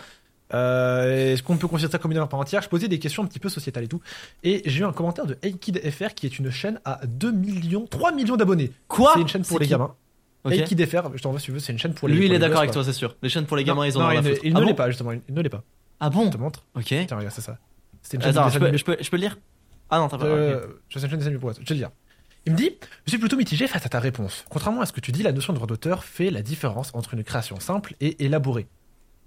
Euh, Est-ce qu'on peut considérer ça comme une œuvre à part entière? Je posais des questions un petit peu sociétales et tout. Et j'ai eu un commentaire de HeyKidFR qui est une chaîne à 2 millions, 3 millions d'abonnés. Quoi? C'est une chaîne pour les gamins. Ok. HeyKidFR, je t'envoie si tu veux, c'est une chaîne pour les Lui il est d'accord avec toi c'est sûr. Les chaînes pour les gamins Non, ils non, ont rien il, ne- il Ah ne l'est pas justement, il ne l'est pas. Ah bon? Je te montre. Ok. Tiens, regarde, c'est ça. C'est une chaîne Attends, je peux, je peux, je peux le lire? Ah non t'as pas. Euh, ok. je chaîne des amis pour Je vais le dire. Il me dit Je suis plutôt mitigé face à ta réponse. Contrairement à ce que tu dis, la notion de droit d'auteur fait la différence entre une création simple et élaborée.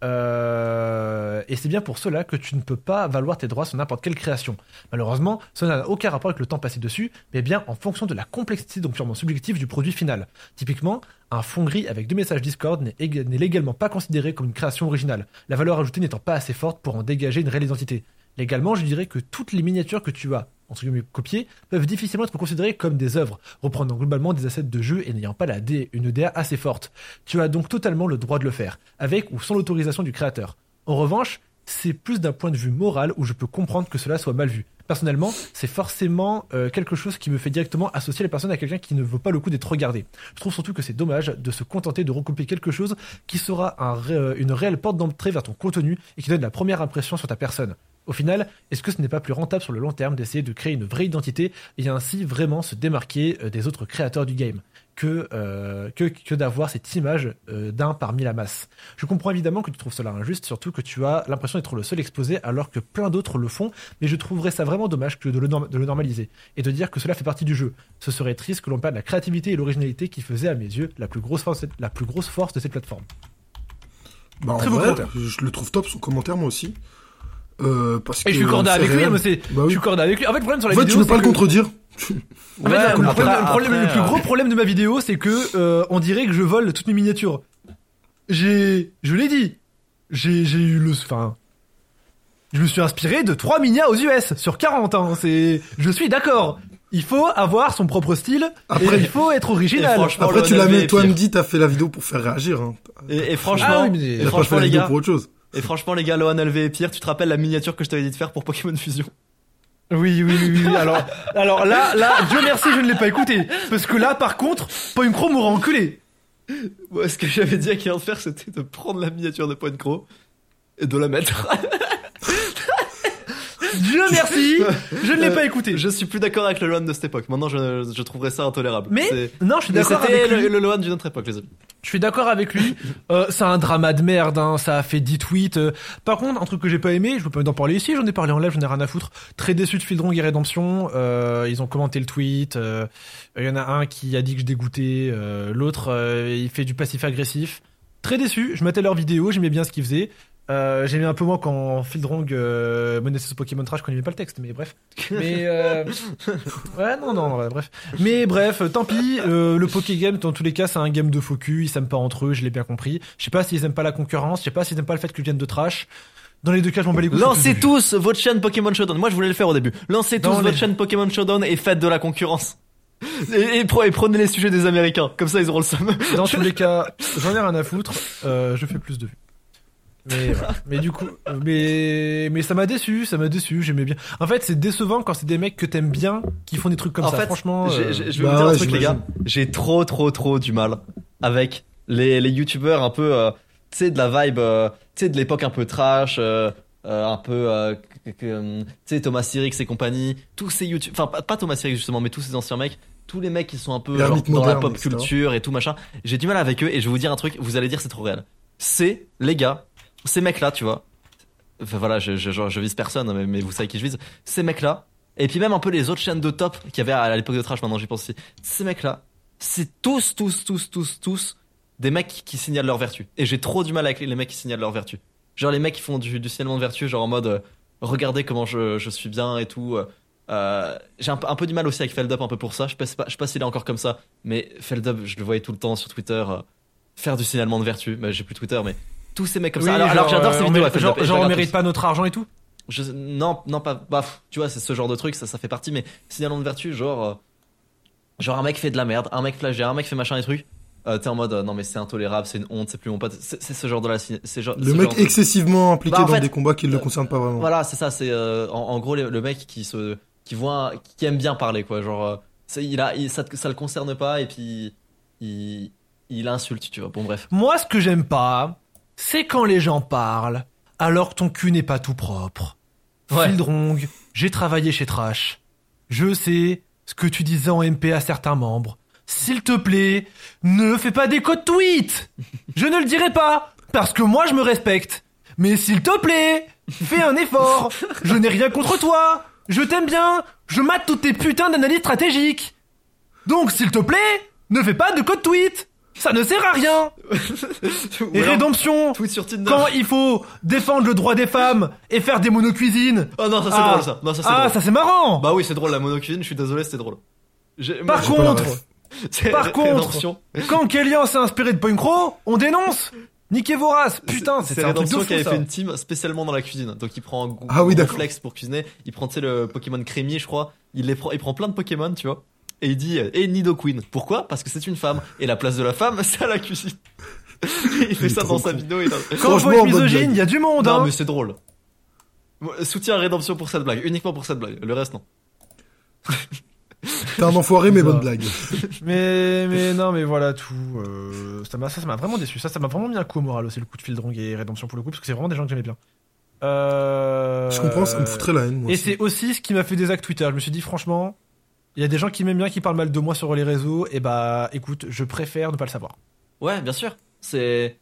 Euh, et c'est bien pour cela que tu ne peux pas valoir tes droits sur n'importe quelle création. Malheureusement, cela n'a aucun rapport avec le temps passé dessus, mais bien en fonction de la complexité donc purement subjective du produit final. Typiquement, un fond gris avec deux messages Discord n'est ég- n'est légalement pas considéré comme une création originale, la valeur ajoutée n'étant pas assez forte pour en dégager une réelle identité. Légalement, je dirais que toutes les miniatures que tu as, entre guillemets, copiées, peuvent difficilement être considérées comme des œuvres, reprenant globalement des assets de jeu et n'ayant pas la D, une DA assez forte. Tu as donc totalement le droit de le faire, avec ou sans l'autorisation du créateur. En revanche, c'est plus d'un point de vue moral où je peux comprendre que cela soit mal vu. Personnellement, c'est forcément euh, quelque chose qui me fait directement associer les personnes à quelqu'un qui ne vaut pas le coup d'être regardé. Je trouve surtout que c'est dommage de se contenter de recopier quelque chose qui sera un euh, une réelle porte d'entrée vers ton contenu et qui donne la première impression sur ta personne. Au final, est-ce que ce n'est pas plus rentable sur le long terme d'essayer de créer une vraie identité et ainsi vraiment se démarquer euh, des autres créateurs du game que, euh, que, que d'avoir cette image euh, d'un parmi la masse? Je comprends évidemment que tu trouves cela injuste, surtout que tu as l'impression d'être le seul exposé alors que plein d'autres le font, mais je trouverais ça vraiment dommage que de le, norm- de le normaliser et de dire que cela fait partie du jeu. Ce serait triste que l'on perde la créativité et l'originalité qui faisait à mes yeux la plus grosse force, la plus grosse force de cette plateforme. Bah, en Très beau vrai, commentaire. je le trouve top son commentaire moi aussi. Euh, parce Et je suis corda avec lui, réel. mais c'est, Bah oui. je suis corda avec lui. En fait, le problème sur En la fait, vidéo, tu veux c'est pas le contredire. En fait, le, après- problème- le problème- le plus gros euh, problème de ma vidéo, c'est que euh, on dirait que je vole toutes mes miniatures. J'ai, je l'ai dit, j'ai, j'ai eu le, enfin, je me suis inspiré de 3 minia aux US sur 40. Hein, c'est, je suis d'accord. Il faut avoir son propre style Après- et il faut être original. Après, tu l'as mis, toi, pire. Andy, t'as fait la vidéo pour faire réagir. Hein. Et, et franchement, Ah oui, mais- et T'as pas fait la les vidéo gars, pour autre chose. Et franchement les gars, Lohan LV est pire. Tu te rappelles la miniature que je t'avais dit de faire pour Pokémon Fusion? Oui, oui, oui, oui. Alors, alors là, là, Dieu merci, je ne l'ai pas écouté. Parce que là, par contre, Point Crow m'aura enculé. Ouais, ce que j'avais dit à Kylian de faire, c'était de prendre la miniature de Point Crow et de la mettre. Dieu merci, je ne l'ai pas écouté. Je suis plus d'accord avec le Lohan de cette époque. Maintenant, je, je trouverais ça intolérable. Mais non, je suis d'accord avec lui. le, le Lohan d'une autre époque, les amis. Je suis d'accord avec lui. Euh, c'est un drama de merde. Hein. Ça a fait 10 tweets. euh. Par contre, un truc que j'ai pas aimé, je peux pas d'en parler ici. J'en ai parlé en live. J'en ai rien à foutre. Très déçu de Fieldrong et Redemption. Euh, ils ont commenté le tweet. euh, Il y en a un qui a dit que je dégoûtais. L'autre, il fait du passif agressif. Très déçu. Je mettais leurs vidéos. J'aimais bien ce qu'ils faisaient. Euh, j'aimais un peu moins quand Fieldrong euh, menaçait ce Pokémon Trash n'y avait pas le texte, mais bref. Mais euh... ouais, non, non, ouais, bref. Mais bref, tant pis. euh, le Pokégame, dans tous les cas, c'est un game de focus. Ils s'aiment pas entre eux, je l'ai bien compris. Je sais pas s'ils aiment pas la concurrence. Je sais pas s'ils aiment pas le fait qu'ils viennent de trash. Dans les deux cas, je m'en bats les couilles. Lancez tous votre chaîne Pokémon Showdown. Moi, je voulais le faire au début. Lancez tous votre chaîne Pokémon Showdown et faites de la concurrence. Et, et pre- et prenez les sujets des Américains. Comme ça, ils auront le seum. Dans tous les cas, j'en ai rien à foutre. Euh, je fais plus de vues. Mais, mais du coup, mais mais ça m'a déçu, ça m'a déçu. J'aimais bien. En fait, c'est décevant quand c'est des mecs que t'aimes bien qui font des trucs comme en ça. fait, Franchement, euh, je vais bah vous dire ouais, un truc, les gars. J'ai trop, trop, trop du mal avec les, les youtubeurs un peu, euh, tu sais, de la vibe, euh, tu sais, de l'époque un peu trash, euh, euh, un peu, euh, euh, tu sais, Thomas Sirix et compagnie. Tous ces youtubeurs, enfin, pas, pas Thomas Sirix justement, mais tous ces anciens mecs. Tous les mecs qui sont un peu genre, dans la pop etc. culture et tout machin. J'ai du mal avec eux et je vais vous dire un truc, vous allez dire c'est trop réel. C'est, les gars, ces mecs-là, tu vois. Enfin voilà, je, je, je, vise personne, mais, vous savez qui je vise. Ces mecs-là, et puis même un peu les autres chaînes de top qu'il y avait à, l'époque de Trash, maintenant j'y pense aussi. Ces mecs-là, c'est tous, tous, tous, tous, tous des mecs qui signalent leur vertu. Et j'ai trop du mal avec les, mecs qui signalent leur vertu. Genre les mecs qui font du, signalement de vertu, genre en mode euh, regardez comment je, je suis bien et tout. euh, euh, j'ai un, un peu du mal aussi avec Feldup un peu pour ça. Je sais pas, pas s'il est encore comme ça, mais Feldup, je le voyais tout le temps sur Twitter faire du signalement de vertu. Bah, j'ai plus Twitter, mais tous ces mecs comme oui, ça. Alors, alors genre, j'adore euh, ces on vidéos. mérite- genre, genre, on mérite tous. pas notre argent et tout. Je, non, non, pas, bah, tu vois, c'est ce genre de truc, ça, ça fait partie, mais signalement de vertu, genre, euh, genre un mec fait de la merde, un mec flagère, un mec fait machin et trucs, euh, t'es en mode, euh, non mais c'est intolérable, c'est une honte, c'est plus mon pote, c'est ce genre de la, c'est genre, Le ce mec genre de- excessivement impliqué Bah, en dans fait, des combats qui ne le euh, concernent pas vraiment. Voilà, c'est ça, c'est euh, en, en gros le, le mec qui se, qui voit, qui aime bien parler quoi, genre, euh, il a, il- ça, ça le concerne pas et puis il, il insulte, tu vois. Bon bref. Moi, ce que j'aime pas, c'est quand les gens parlent alors que ton cul n'est pas tout propre. Ouais. Fieldrong, j'ai travaillé chez Trash. Je sais ce que tu disais en MP à certains membres. S'il te plaît, ne fais pas des codes tweets. Je ne le dirai pas parce que moi je me respecte. Mais s'il te plaît, fais un effort. Je n'ai rien contre toi. Je t'aime bien. Je mate toutes tes putains d'analyses stratégiques. Donc s'il te plaît, ne fais pas de code tweet. Ça ne sert à rien. Et alors, rédemption. tweet sur Tinder. Quand il faut défendre le droit des femmes et faire des monocuisines. Oh non, ça c'est Ah. drôle ça. Non, ça c'est Ah, drôle. ça c'est marrant. Bah oui, c'est drôle la monocuisine, je suis désolé, c'était drôle. Moi, Par contre, par contre, quand Kellyan s'est inspiré de Crow, on dénonce. Niquez vos races. Putain, c'est c'était un truc de Rédemption fou qui avait ça. fait une team spécialement dans la cuisine. Donc il prend un Ah oui, flex pour cuisiner. Il prend tu sais le Pokémon crémier, je crois. Il les prend, il prend plein de Pokémon, tu vois. Et il dit et Nido Queen. Pourquoi? Parce que c'est une femme et la place de la femme, c'est à la cuisine. il fait ça dans sa vidéo. Il a... Quand être bonne misogyne, blague. il y a du monde. Non hein. mais c'est drôle. Soutien à Rédemption pour cette blague, uniquement pour cette blague. Le reste non. T'es un enfoiré, mais bonne blague. Mais mais non mais voilà tout. euh, ça m'a ça ça m'a vraiment déçu. Ça ça m'a vraiment mis un coup au moral aussi le coup de fil drong et rédemption pour le coup parce que c'est vraiment des gens que j'aimais bien. Euh... Je comprends, ça me foutrait la haine, moi Et c'est aussi ce qui m'a fait des actes Twitter. Je me suis dit franchement, il y a des gens qui m'aiment bien qui parlent mal de moi sur les réseaux et bah écoute, je préfère ne pas le savoir. Ouais, bien sûr. C'est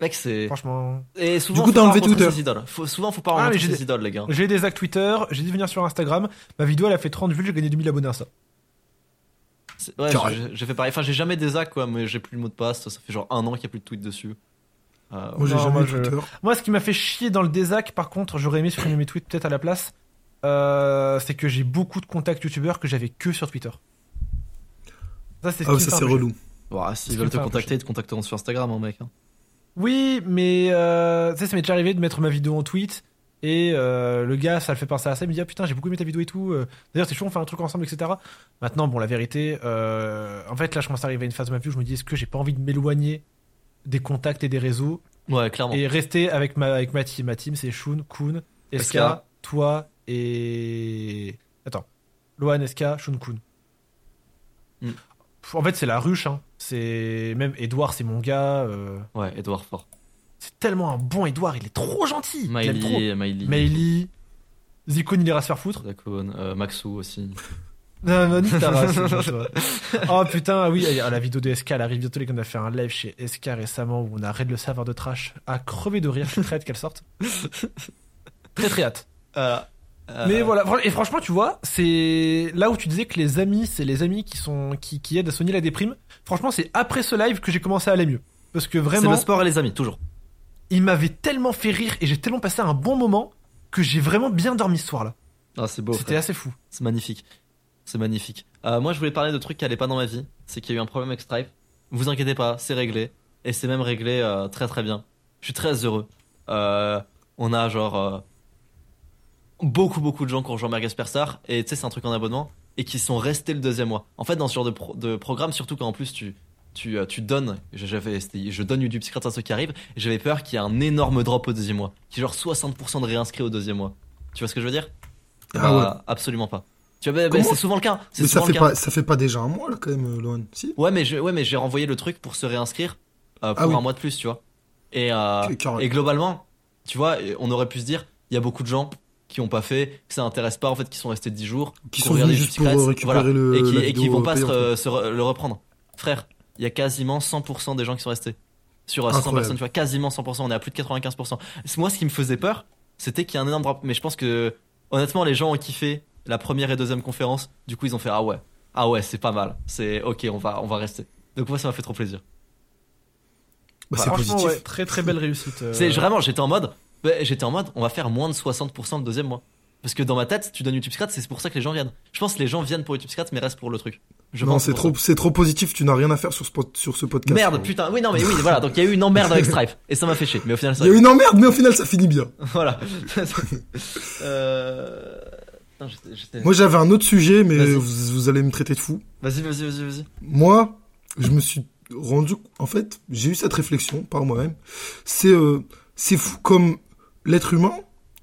mec, c'est Franchement, et souvent Du coup, faut t'as enlevé Twitter. Faut, souvent faut pas Ah, rencontrer j'ai ses des- idoles les gars. j'ai des actes Twitter, j'ai dit venir sur Instagram, ma vidéo elle a fait 30 vues, j'ai gagné 2000 abonnés à ça. C'est- Ouais, j'ai- fait pareil. Enfin, j'ai jamais des actes quoi, mais j'ai plus le mot de passe. Ça fait genre un an qu'il y a plus de tweets dessus. Euh, Moi, j'ai Non, jamais moi, eu je- Twitter. Moi, ce qui m'a fait chier dans le désac, par contre, j'aurais aimé supprimer mes tweets peut-être à la place, euh, c'est que j'ai beaucoup de contacts youtubeurs que j'avais que sur Twitter. Ça, c'est ce Ah, ça c'est relou. Ce s'ils veulent te contacter, ils te contacteront sur Instagram, hein, mec. hein. Oui, mais euh, ça m'est déjà arrivé de mettre ma vidéo en tweet et euh, le gars, ça le fait penser à ça. Il me dit ah, putain, j'ai beaucoup aimé ta vidéo et tout. euh, D'ailleurs, c'est chaud, on fait un truc ensemble, etc. Maintenant, bon, la vérité, euh, en fait, là, je commence à arriver à une phase de ma vie où je me dis est-ce que j'ai pas envie de m'éloigner des contacts et des réseaux Ouais, clairement. et rester avec ma avec ma team? Ma team, c'est Shun, Kun, SK, SK. toi et attends, Loan, SK, Shun, Kun. Hmm. Pff, En fait, c'est la ruche. Hein. C'est même Edouard, c'est mon gars. euh, Ouais, Edouard Fort. c'est tellement un bon Edouard, il est trop gentil. Miley. Meili, Zikon, il ira se faire foutre. Dakon, euh, Maxou aussi. Non, non, nique ta race. Oh putain, oui, la vidéo de SK, elle arrive bientôt. Les gars, on a fait un live chez SK récemment où on a raid le serveur de trash à crever de rire. Je suis très hâte qu'elle sorte. Très très hâte. Euh, Mais voilà, et franchement, tu vois, c'est là où tu disais que les amis, c'est les amis qui sont qui, qui aident à soigner la déprime. Franchement, c'est après ce live que j'ai commencé à aller mieux. Parce que C'est vraiment, le sport et les amis, toujours. il m'avait tellement fait rire et j'ai tellement passé un bon moment que j'ai vraiment bien dormi ce soir-là. Ah, c'est beau. C'était assez fou. C'est magnifique. C'est magnifique. Euh, moi, je voulais parler de trucs qui allaient pas dans ma vie. C'est qu'il y a eu un problème avec Stripe. Vous inquiétez pas, c'est réglé. Et c'est même réglé euh, très très bien. Je suis très heureux. Euh, on a genre euh, beaucoup beaucoup de gens qui ont rejoint Mergaspersar. Et tu sais, c'est un truc en abonnement. Et qui sont restés le deuxième mois. En fait, dans ce genre de, pro- de programme, surtout quand en plus tu, tu, euh, tu donnes, j'avais, je donne YouTube Secret à ceux qui arrivent. J'avais peur qu'il y ait un énorme drop au deuxième mois. Qui genre 60% de réinscrits au deuxième mois. Tu vois ce que je veux dire? Ah Bah, Absolument pas. Tu vois, bah, bah, c'est souvent le cas. Mais ça fait cas. pas, ça fait pas déjà un mois, là, quand même, euh, Lohan. Si? Ouais, mais je, ouais, mais j'ai renvoyé le truc pour se réinscrire euh, pour Ah oui. un mois de plus, tu vois. Et, euh, et globalement, tu vois, on aurait pu se dire, il y a beaucoup de gens qui ont pas fait, que ça intéresse pas, en fait, qui sont restés 10 jours, Qui ont sont venus juste pour Secrets, récupérer voilà, le. et qui, et qui vont pas se, payante. re- se re- le reprendre. Frère, il y a quasiment 100% des gens qui sont restés. Sur euh, 600 Incroyable. personnes, tu vois, quasiment 100%, on est à plus de 95%. C'est- Moi, ce qui me faisait peur, c'était qu'il y ait un énorme drop. Mais je pense que, honnêtement, les gens ont kiffé la première et deuxième conférence. Du coup, ils ont fait, ah ouais, ah ouais, c'est pas mal. C'est ok, on va, on va rester. Donc moi, ça m'a fait trop plaisir. Bah, c'est Franchement, positif. ouais, très très belle réussite. euh. C'est vraiment, j'étais en mode, j'étais en mode, on va faire moins de 60% le deuxième mois. Parce que dans ma tête, tu donnes YouTube Scrat, c'est pour ça que les gens viennent. Je pense que les gens viennent pour YouTube Scrat, mais restent pour le truc. Je non, c'est trop, c'est trop positif. Tu n'as rien à faire sur ce, sur ce podcast. Merde, putain. Oui, non, mais oui, voilà. Donc il y a eu une emmerde avec Stripe. Et ça m'a fait chier. Mais au final, ça. Il y a une emmerde, mais au final, ça finit bien. Voilà. euh... Moi, j'avais un autre sujet, mais vous, vous allez me traiter de fou. Vas-y, vas-y, vas-y, vas-y. Moi, je me suis rendu, en fait, j'ai eu cette réflexion par moi-même. C'est, euh, c'est fou comme l'être humain,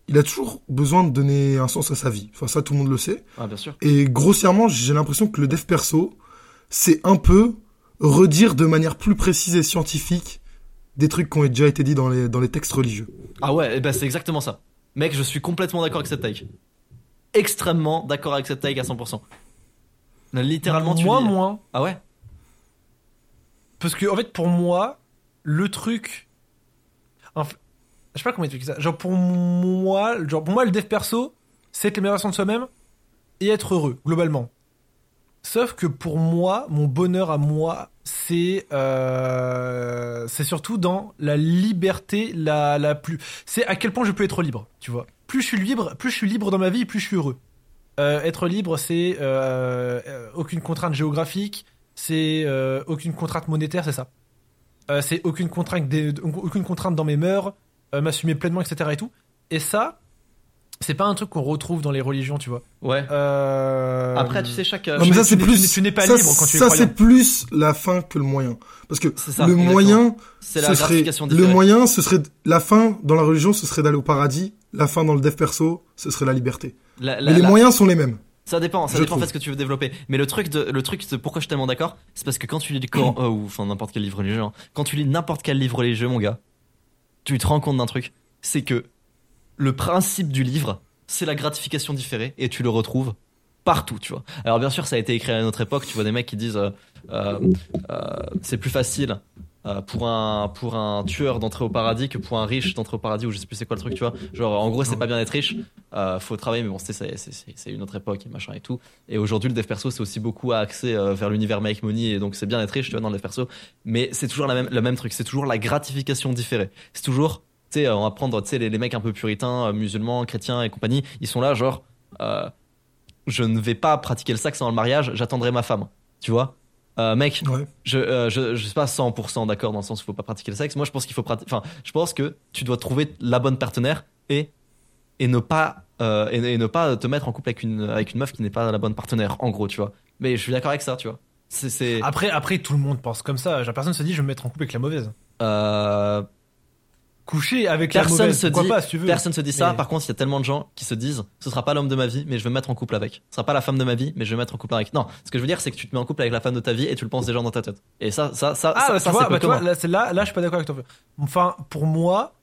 il a toujours besoin de donner un sens à sa vie. Enfin, ça, tout le monde le sait. Ah, bien sûr. Et grossièrement, j'ai l'impression que le dev perso, c'est un peu redire de manière plus précise et scientifique des trucs qui ont déjà été dit dans les, dans les textes religieux. Ah ouais, eh ben c'est exactement ça. Mec, je suis complètement d'accord avec cette take. Extrêmement d'accord avec cette take à 100%. Là, littéralement, tu moi moins. Ah ouais? Parce que, en fait, pour moi, le truc. Enfin, je sais pas comment expliquer ça. Genre, pour moi, genre, pour moi, le dev perso, c'est être l'amélioration de soi-même et être heureux, globalement. Sauf que pour moi, mon bonheur à moi, c'est euh, c'est surtout dans la liberté la, la plus. C'est à quel point je peux être libre, tu vois. Plus je suis libre, plus je suis libre dans ma vie, plus je suis heureux. Euh, être libre, c'est euh, aucune contrainte géographique, c'est aucune contrainte monétaire, c'est ça. C'est aucune contrainte, aucune contrainte dans mes mœurs, euh, m'assumer pleinement, etc. et tout. Et ça, c'est pas un truc qu'on retrouve dans les religions, tu vois. Ouais. Euh, Après, tu sais, chaque. Non, mais ça, c'est plus. tu n'es- pas ça, libre quand tu es Ça, c'est plus la fin que le moyen. Parce que ça, le exactement. moyen, c'est la ce serait. Le moyen, ce serait. La fin dans la religion, ce serait d'aller au paradis. La fin dans le dev perso, ce serait la liberté. La- la- Mais les la- moyens sont les mêmes. Ça dépend, ça Je dépend en trouve. fait ce que tu veux développer. Mais le truc de, le truc de pourquoi je suis tellement d'accord, c'est parce que quand tu lis le Coran, euh, ou enfin n'importe quel livre religieux, hein, quand tu lis n'importe quel livre religieux, mon gars, tu te rends compte d'un truc, c'est que le principe du livre, c'est la gratification différée et tu le retrouves partout, tu vois. Alors bien sûr, ça a été écrit à notre époque, tu vois des mecs qui disent euh, euh, euh, c'est plus facile euh, pour un pour un tueur d'entrer au paradis que pour un riche d'entrer au paradis ou je sais plus c'est quoi le truc, tu vois. Genre en gros, c'est pas bien d'être riche, euh, faut travailler mais bon, c'est c'est une autre époque et machin et tout. Et aujourd'hui, le dev perso, c'est aussi beaucoup axé euh, vers l'univers make money et donc c'est bien d'être riche, tu vois, dans le dev perso. Mais c'est toujours même, le même truc, c'est toujours la gratification différée. C'est toujours, tu sais, on va prendre, tu sais, les, les mecs un peu puritains, musulmans, chrétiens et compagnie, ils sont là, genre, je ne vais pas pratiquer le sexe dans le mariage, j'attendrai ma femme, tu vois? Euh, mec, Ouais. je, euh, je, je suis pas 100% d'accord dans le sens où il faut pas pratiquer le sexe. Moi, je pense qu'il faut pratiquer. Enfin, je pense que tu dois trouver la bonne partenaire et et ne pas euh, et, et ne pas te mettre en couple avec une avec une meuf qui n'est pas la bonne partenaire. En gros, tu vois. Mais je suis d'accord avec ça, tu vois. C'est c'est Après, après, tout le monde pense comme ça. Genre, Personne se dit, je vais me mettre en couple avec la mauvaise. euh, Coucher avec la personne mauvaise, se dit pas, si tu veux. personne se dit ça. Mais- Par contre, il y a tellement de gens qui se disent ce sera pas l'homme de ma vie, mais je vais me mettre en couple avec. Ce sera pas la femme de ma vie, mais je vais me mettre en couple avec. Non, ce que je veux dire, c'est que tu te mets en couple avec la femme de ta vie et tu le penses déjà dans ta tête. Et ça, ça, ça, Ah, ça, bah, ça, vois, c'est bah, vois, là, là, là, je suis pas d'accord avec toi. Enfin, pour moi,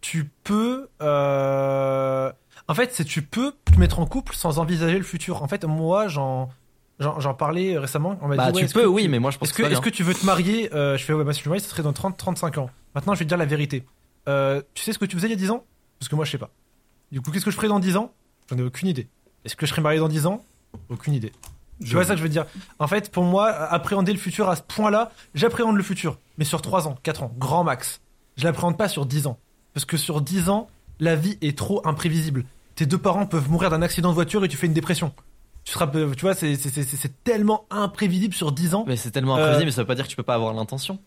tu peux, euh... en fait, c'est tu peux te mettre en couple sans envisager le futur. En fait, moi, j'en, j'en, parlais récemment. On m'a Bah, dit, ouais, tu peux, oui, tu- mais moi, je pense Est-ce que, est-ce que tu veux te marier euh, Je fais, ouais, bah, si je me marie, ce serait dans 30, 35 ans. Maintenant, je vais te dire la vérité. Euh, tu sais ce que tu faisais il y a 10 ans? Parce que moi, je sais pas. Du coup, qu'est-ce que je ferais dans 10 ans? J'en ai aucune idée. Est-ce que je serais marié dans 10 ans? Aucune idée. Tu vois ça que je veux dire? En fait, pour moi, appréhender le futur à ce point-là, j'appréhende le futur, mais sur 3 ans, 4 ans, grand max. Je l'appréhende pas sur 10 ans. Parce que sur 10 ans, la vie est trop imprévisible. Tes deux parents peuvent mourir d'un accident de voiture et tu fais une dépression. Tu, seras, tu vois, c'est, c'est, c'est, c'est tellement imprévisible sur 10 ans. Mais c'est tellement Euh, imprévisible, mais ça veut pas dire que tu peux pas avoir l'intention.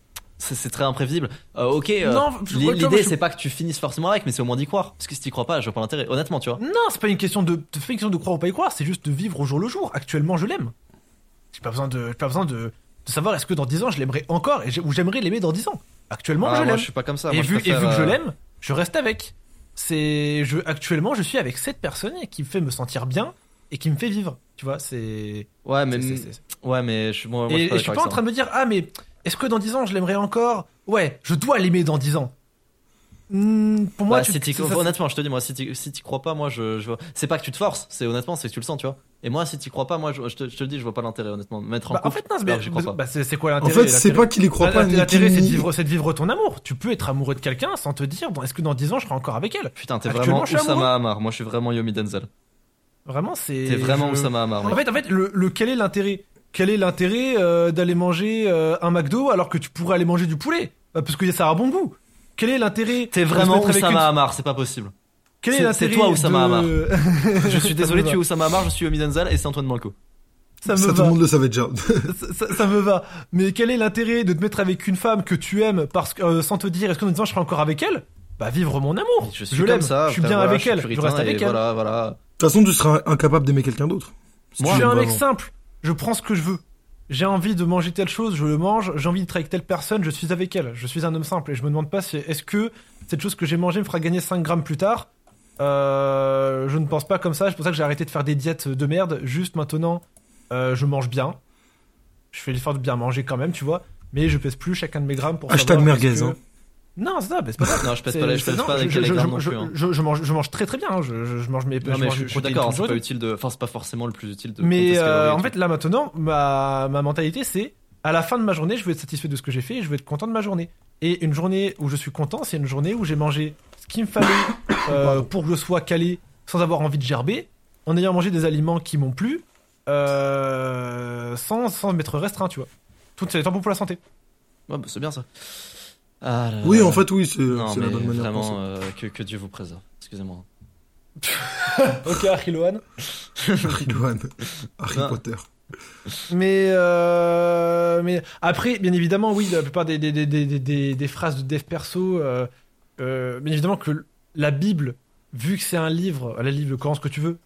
C'est très imprévisible. Euh, ok, euh, l'idée je- c'est pas que tu finisses forcément avec, mais c'est au moins d'y croire. Parce que si t'y crois pas, je vois pas l'intérêt. Honnêtement, tu vois. Non, c'est pas une question de, une question de croire ou pas y croire, c'est juste de vivre au jour le jour. Actuellement, je l'aime. J'ai pas besoin de, pas besoin de, de savoir est-ce que dans 10 ans je l'aimerais encore et ou j'aimerais l'aimer dans 10 ans. Actuellement, Ah, je l'aime. je suis pas comme ça. Et Moi, vu, et vu que je euh, l'aime, je reste avec. C'est, je, actuellement, je suis avec cette personne qui me fait me sentir bien et qui me fait vivre. Tu vois, c'est. Ouais, mais ouais, mais je suis moi, moi, et, je et suis pas en train de me dire, ah, mais est-ce que dans 10 ans je l'aimerais encore? Ouais, je dois l'aimer dans 10 ans. Hmm, pour moi, Bah, tu- si honnêtement, je te dis, moi, si t'y si crois pas, moi, je, je vois- c'est pas que tu te forces, c'est honnêtement, c'est que tu le sens, tu vois. Et moi, si t'y crois pas, moi, je, je te, je te le dis, je vois pas l'intérêt, honnêtement. Me Mettre en Bah, en fait, non, crois pas. bah, c'est quoi En l'intérêt fait, c'est pas qu'il y croit Bah, pas, L'intérêt, c'est de, vivre, c'est de vivre ton amour. Tu peux être amoureux de quelqu'un sans te dire, bon, est-ce que dans 10 ans je serai encore avec elle? Putain, t'es vraiment. Oussama Hamar. Moi, je suis vraiment Yomi Denzel. Vraiment, c'est. T'es vraiment Oussama Hamar. En fait, en fait, le, le- quel est l'intérêt? Quel est l'intérêt euh, d'aller manger euh, un McDo alors que tu pourrais aller manger du poulet? Bah, Parce que ça a bon goût. Quel est l'intérêt T'es vraiment Oussama une- Hamar, c'est pas possible. Quel est c'est- l'intérêt c'est toi, Oussama Hamar. de... Je suis désolé, tu es va. Oussama Hamar, je suis Yomi Denzel et c'est Antoine Blanco. Ça me Ça, tout va. le monde le savait déjà. ça, ça- ça me va. Mais quel est l'intérêt de te mettre avec une femme que tu aimes parce que euh, sans te dire est-ce que dans 10 ans je serai encore avec elle? Bah vivre mon amour. Je suis l'aime. comme ça. Je suis bien voilà, avec suis elle. Je reste avec elle. Voilà, voilà. De toute façon, tu seras incapable d'aimer quelqu'un d'autre. Si je suis un mec simple. Je prends ce que je veux. J'ai envie de manger telle chose, je le mange. J'ai envie d'être avec telle personne, je suis avec elle. Je suis un homme simple et je me demande pas si est-ce que cette chose que j'ai mangée me fera gagner 5 grammes plus tard? Euh, je ne pense pas comme ça. C'est pour ça que j'ai arrêté de faire des diètes de merde. Juste maintenant, euh, je mange bien. Je fais l'effort de bien manger quand même, tu vois. Mais je pèse plus chacun de mes grammes pour Hashtag merguez, que- hein. Non, c'est ça, mais c'est pas ça. Non, je pèse pas, je pèse pas avec les non plus. hein. je- je mange, je mange très très bien. hein. Je, mange mes, Non, je mais je, suis d'accord, tous c'est pas utile de. Enfin, c'est pas forcément le plus utile de. Mais euh, en fait, là maintenant, ma, ma mentalité, c'est à la fin de ma journée, je veux être satisfait de ce que j'ai fait et je veux être content de ma journée. Et une journée où je suis content, c'est une journée où j'ai mangé ce qu'il me fallait euh, pour que je sois calé sans avoir envie de gerber, en ayant mangé des aliments qui m'ont plu euh, sans, sans mettre restreint, tu vois. Tout c'est temps bon pour la santé. Ouais, bah, c'est bien ça. Ah là là. Oui, en fait, oui, c'est Non, c'est la bonne manière de vraiment, penser. euh, que, que Dieu vous préserve. Excusez-moi. ok, Ariloane. Harry Lohan, Harry Non. Potter. Mais, euh, mais après, bien évidemment, oui, la plupart des, des, des, des, des, des phrases de dev perso, euh, euh, bien évidemment que la Bible, vu que c'est un livre, la livre, le Coran, ce que tu veux,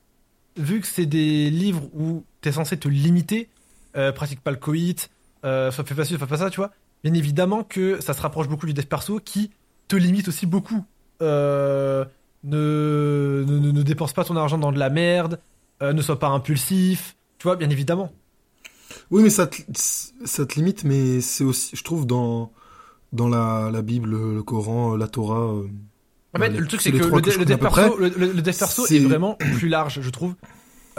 vu que c'est des livres où t'es censé te limiter, euh, pratique pas le coït, euh, soit fais pas ci, fais pas ça, tu vois, bien évidemment que ça se rapproche beaucoup du dev perso qui te limite aussi beaucoup. Euh, ne, ne, dépense pas ton argent dans de la merde, euh, ne sois pas impulsif, tu vois, bien évidemment. Oui, mais ça te, ça te limite, mais c'est aussi, je trouve, dans, dans la, la Bible, le Coran, la Torah. euh, En fait, Ouais, le truc, c'est que le, que le dev perso, le, dev est vraiment plus large, je trouve.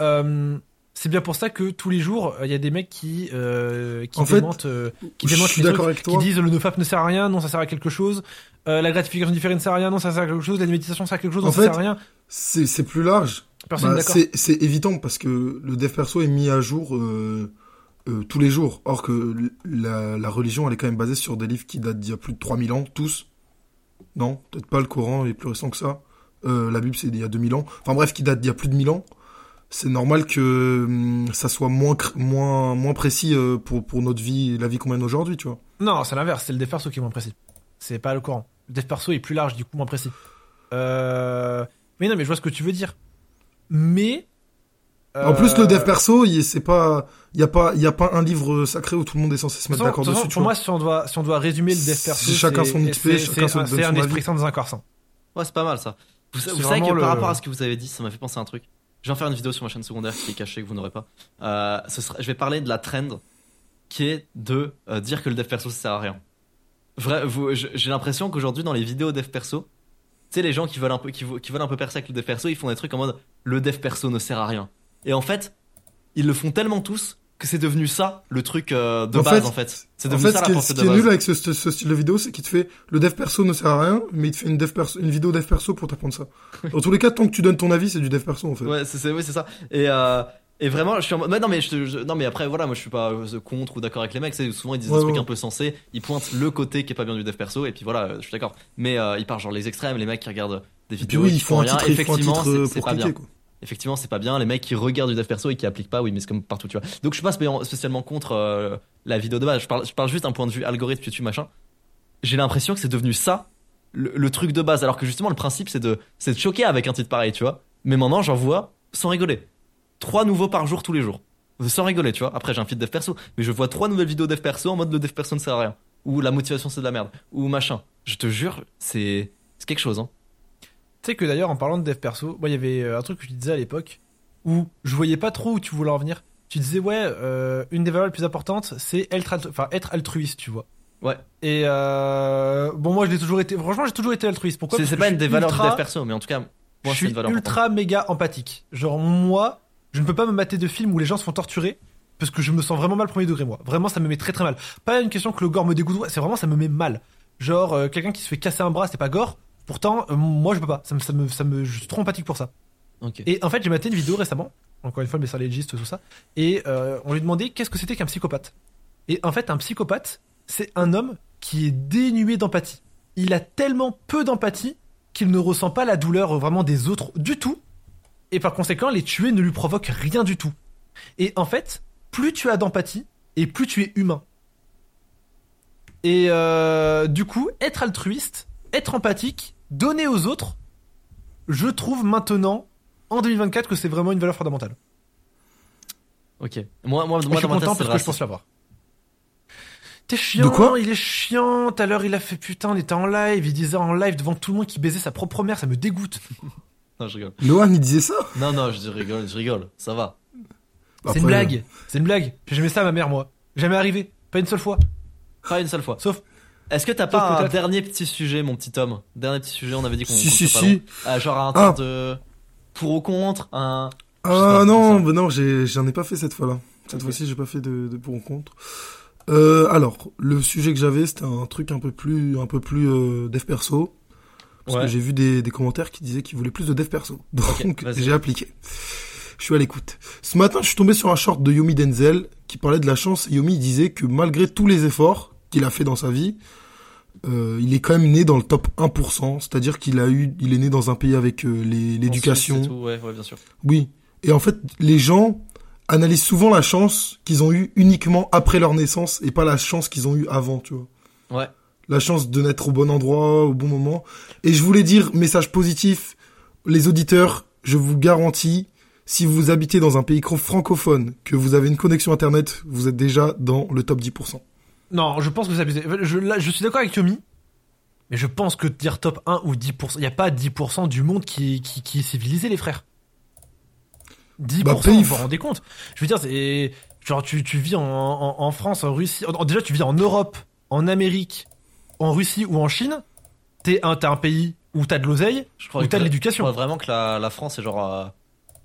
Euh, c'est bien pour ça que tous les jours, il y a des mecs qui, euh, qui En fait, démentent, euh, qui démentent les qui disent le nofap ne sert à rien, non, ça sert à quelque chose. Euh, la gratification différée ne sert à rien, non, ça sert à quelque chose. La méditation sert à quelque chose, non, En ça fait, sert à rien. C'est c'est plus large. Personne Bah, c'est c'est évident parce que le dev perso est mis à jour euh, euh, tous les jours. Or que la, la religion, elle est quand même basée sur des livres qui datent d'il y a plus de 3000 ans, tous. Non, peut-être pas le Coran est plus récent que ça. Euh, la Bible, c'est d'il y a 2000 ans. Enfin bref, qui date d'il y a plus de 1000 ans. C'est normal que hum, ça soit moins, moins, moins précis euh, pour, pour notre vie, la vie qu'on mène aujourd'hui, tu vois. Non, c'est l'inverse, c'est le dev perso qui est moins précis. C'est pas le Coran. Le dev perso est plus large, du coup moins précis. Euh... Mais non, mais je vois ce que tu veux dire. Mais. En plus, euh, le dev perso, il- c'est pas, il y a pas, il y a pas un livre sacré où tout le monde est censé se mettre d'accord dessus. tu pour vois. moi, si on doit, si on doit résumer le dev perso, C'est chacun son XP, chacun c'est son- C'est un esprit sain dans un corps sain. Ouais, c'est pas mal ça. Vous, C'est vous savez que par rapport à ce que vous avez dit, ça m'a fait penser à un truc. Je vais en faire une vidéo sur ma chaîne secondaire qui est cachée, que vous n'aurez pas. Euh, je vais parler de la trend qui est de euh, dire que le dev perso ça sert à rien. Vrai, j'ai l'impression qu'aujourd'hui dans les vidéos dev perso, tu sais les gens qui veulent un peu qui, qui veulent un peu percer avec le dev perso, ils font des trucs en mode le dev perso ne sert à rien. Et en fait, ils le font tellement tous que c'est devenu ça le truc euh, de En base fait- en fait. C'est En devenu fait, ça ce la qui est, pensée ce de qui est base. nul avec ce, ce- ce style de vidéo, c'est qu'il te fait le dev perso ne sert à rien, mais il te fait une, dev perso, une vidéo dev perso pour t'apprendre ça. Dans tous les cas, tant que tu donnes ton avis, c'est du dev perso en fait. Ouais, c'est c'est- oui, c'est ça. Et, euh, et vraiment, je suis en mode. mais non, mais je, je- non, mais après, voilà, moi je suis pas euh, contre ou d'accord avec les mecs. c'est Souvent ils disent Ouais, des trucs un peu sensés. Ils pointent le côté qui est pas bien du dev perso. Et puis voilà, euh, je suis d'accord. Mais euh, ils partent genre les extrêmes, les mecs qui regardent des Et puis vidéos oui, et il qui faut font un titre, Effectivement, titre c'est euh, pas bien. cliquer quoi. Effectivement, c'est pas bien. Les mecs qui regardent du dev perso et qui appliquent pas, oui, mais c'est comme partout, tu vois. Donc je suis pas spé- spécialement contre euh, la vidéo de base. Je parle, je parle juste d'un point de vue algorithme, YouTube, machin. J'ai l'impression que c'est devenu ça, le, le truc de base. Alors que justement, le principe, c'est de, c'est de choquer avec un titre pareil, tu vois. Mais maintenant, j'en vois sans rigoler. Trois nouveaux par jour tous les jours. Sans rigoler, tu vois. Après, j'ai un feed dev perso. Mais je vois trois nouvelles vidéos dev perso en mode le dev perso ne sert à rien. Ou la motivation c'est de la merde. Ou machin. Je te jure, c'est, c'est quelque chose, hein. Tu sais que d'ailleurs, en parlant de dev perso, moi, il y avait euh, un truc que je disais à l'époque où je voyais pas trop où tu voulais en venir. Tu disais, ouais, euh, une des valeurs les plus importantes, c'est être, altru- être altruiste, tu vois. Ouais. Et euh, bon, moi, je l'ai toujours été. Franchement, j'ai toujours été altruiste. Pourquoi? C'est, pas une des valeurs ultra- dev perso, mais en tout cas, moi, je suis une valeur importante. ultra méga empathique. Genre, moi, je ne peux pas me mater de films où les gens se font torturer parce que je me sens vraiment mal premier degré, moi. Vraiment, ça me met très très mal. Pas une question que le gore me dégoûte, c'est vraiment, ça me met mal. Genre, euh, quelqu'un qui se fait casser un bras, c'est pas gore. Pourtant, euh, moi, je peux pas. Ça me, ça me, ça me, je suis trop empathique pour ça. Et en fait, j'ai maté une vidéo récemment, encore une fois, le message légiste, tout ça, et euh, on lui demandait qu'est-ce que c'était qu'un psychopathe. Et en fait, un psychopathe, c'est un homme qui est dénué d'empathie. Il a tellement peu d'empathie qu'il ne ressent pas la douleur vraiment des autres du tout, et par conséquent, les tuer ne lui provoquent rien du tout. Et en fait, plus tu as d'empathie, et plus tu es humain. Et euh, du coup, être altruiste, être empathique, donner aux autres, je trouve maintenant, en 2024, que c'est vraiment une valeur fondamentale. Ok. Moi, moi, je moi suis dans ma content tête, c'est parce que je pense l'avoir. T'es chiant, De quoi il est chiant. Tout à l'heure, il a fait putain, on était en live. Il disait en live devant tout le monde qu'il baisait sa propre mère, ça me dégoûte. Non, je rigole. Lohan, il disait ça? Non, non, je rigole, je rigole. Ça va. C'est Après, une blague. C'est une blague. J'ai jamais ça à ma mère, moi. Jamais arrivé. Pas une seule fois. Pas une seule fois. Sauf. Est-ce que t'as pas un dernier petit sujet, mon petit homme Dernier petit sujet, on avait dit qu'on. Si, si, si. Ah, genre un Ah. truc de. Pour ou contre Un. Ah pas, non, bah non, j'en ai pas fait cette fois-là. Cette fois-ci, j'ai pas fait de, de pour ou contre. Euh, alors, le sujet que j'avais, c'était un truc un peu plus, un peu plus euh, dev perso. Parce Ouais. que j'ai vu des, des commentaires qui disaient qu'ils voulaient plus de dev perso. Donc, j'ai appliqué. je suis à l'écoute. Ce matin, je suis tombé sur un short de Yomi Denzel qui parlait de la chance. Et Yomi disait que malgré tous les efforts qu'il a fait dans sa vie, euh, il est quand même né dans le top 1%. C'est-à-dire qu'il a eu, il est né dans un pays avec euh, l'éducation. Ouais, ouais, bien sûr. Oui. Et en fait, les gens analysent souvent la chance qu'ils ont eue uniquement après leur naissance et pas la chance qu'ils ont eue avant, tu vois. Ouais. La chance de naître au bon endroit, au bon moment. Et je voulais dire, message positif, les auditeurs, je vous garantis, si vous habitez dans un pays francophone, que vous avez une connexion internet, vous êtes déjà dans le top 10%. Non, je pense que vous abusez. Je, là, je suis d'accord avec Yomi, mais je pense que dire top 1 ou 10%, il n'y a pas 10% du monde qui, qui, qui est civilisé, les frères. 10%, Bah, vous vous rendez compte? Je veux dire, c'est. Genre, tu, tu vis en, en, en France, en Russie. en- déjà, tu vis en Europe, en Amérique, en Russie ou en Chine. T'es un, t'as un pays où t'as de l'oseille, Je où t'as de l'éducation. Je crois vraiment que la, la France est genre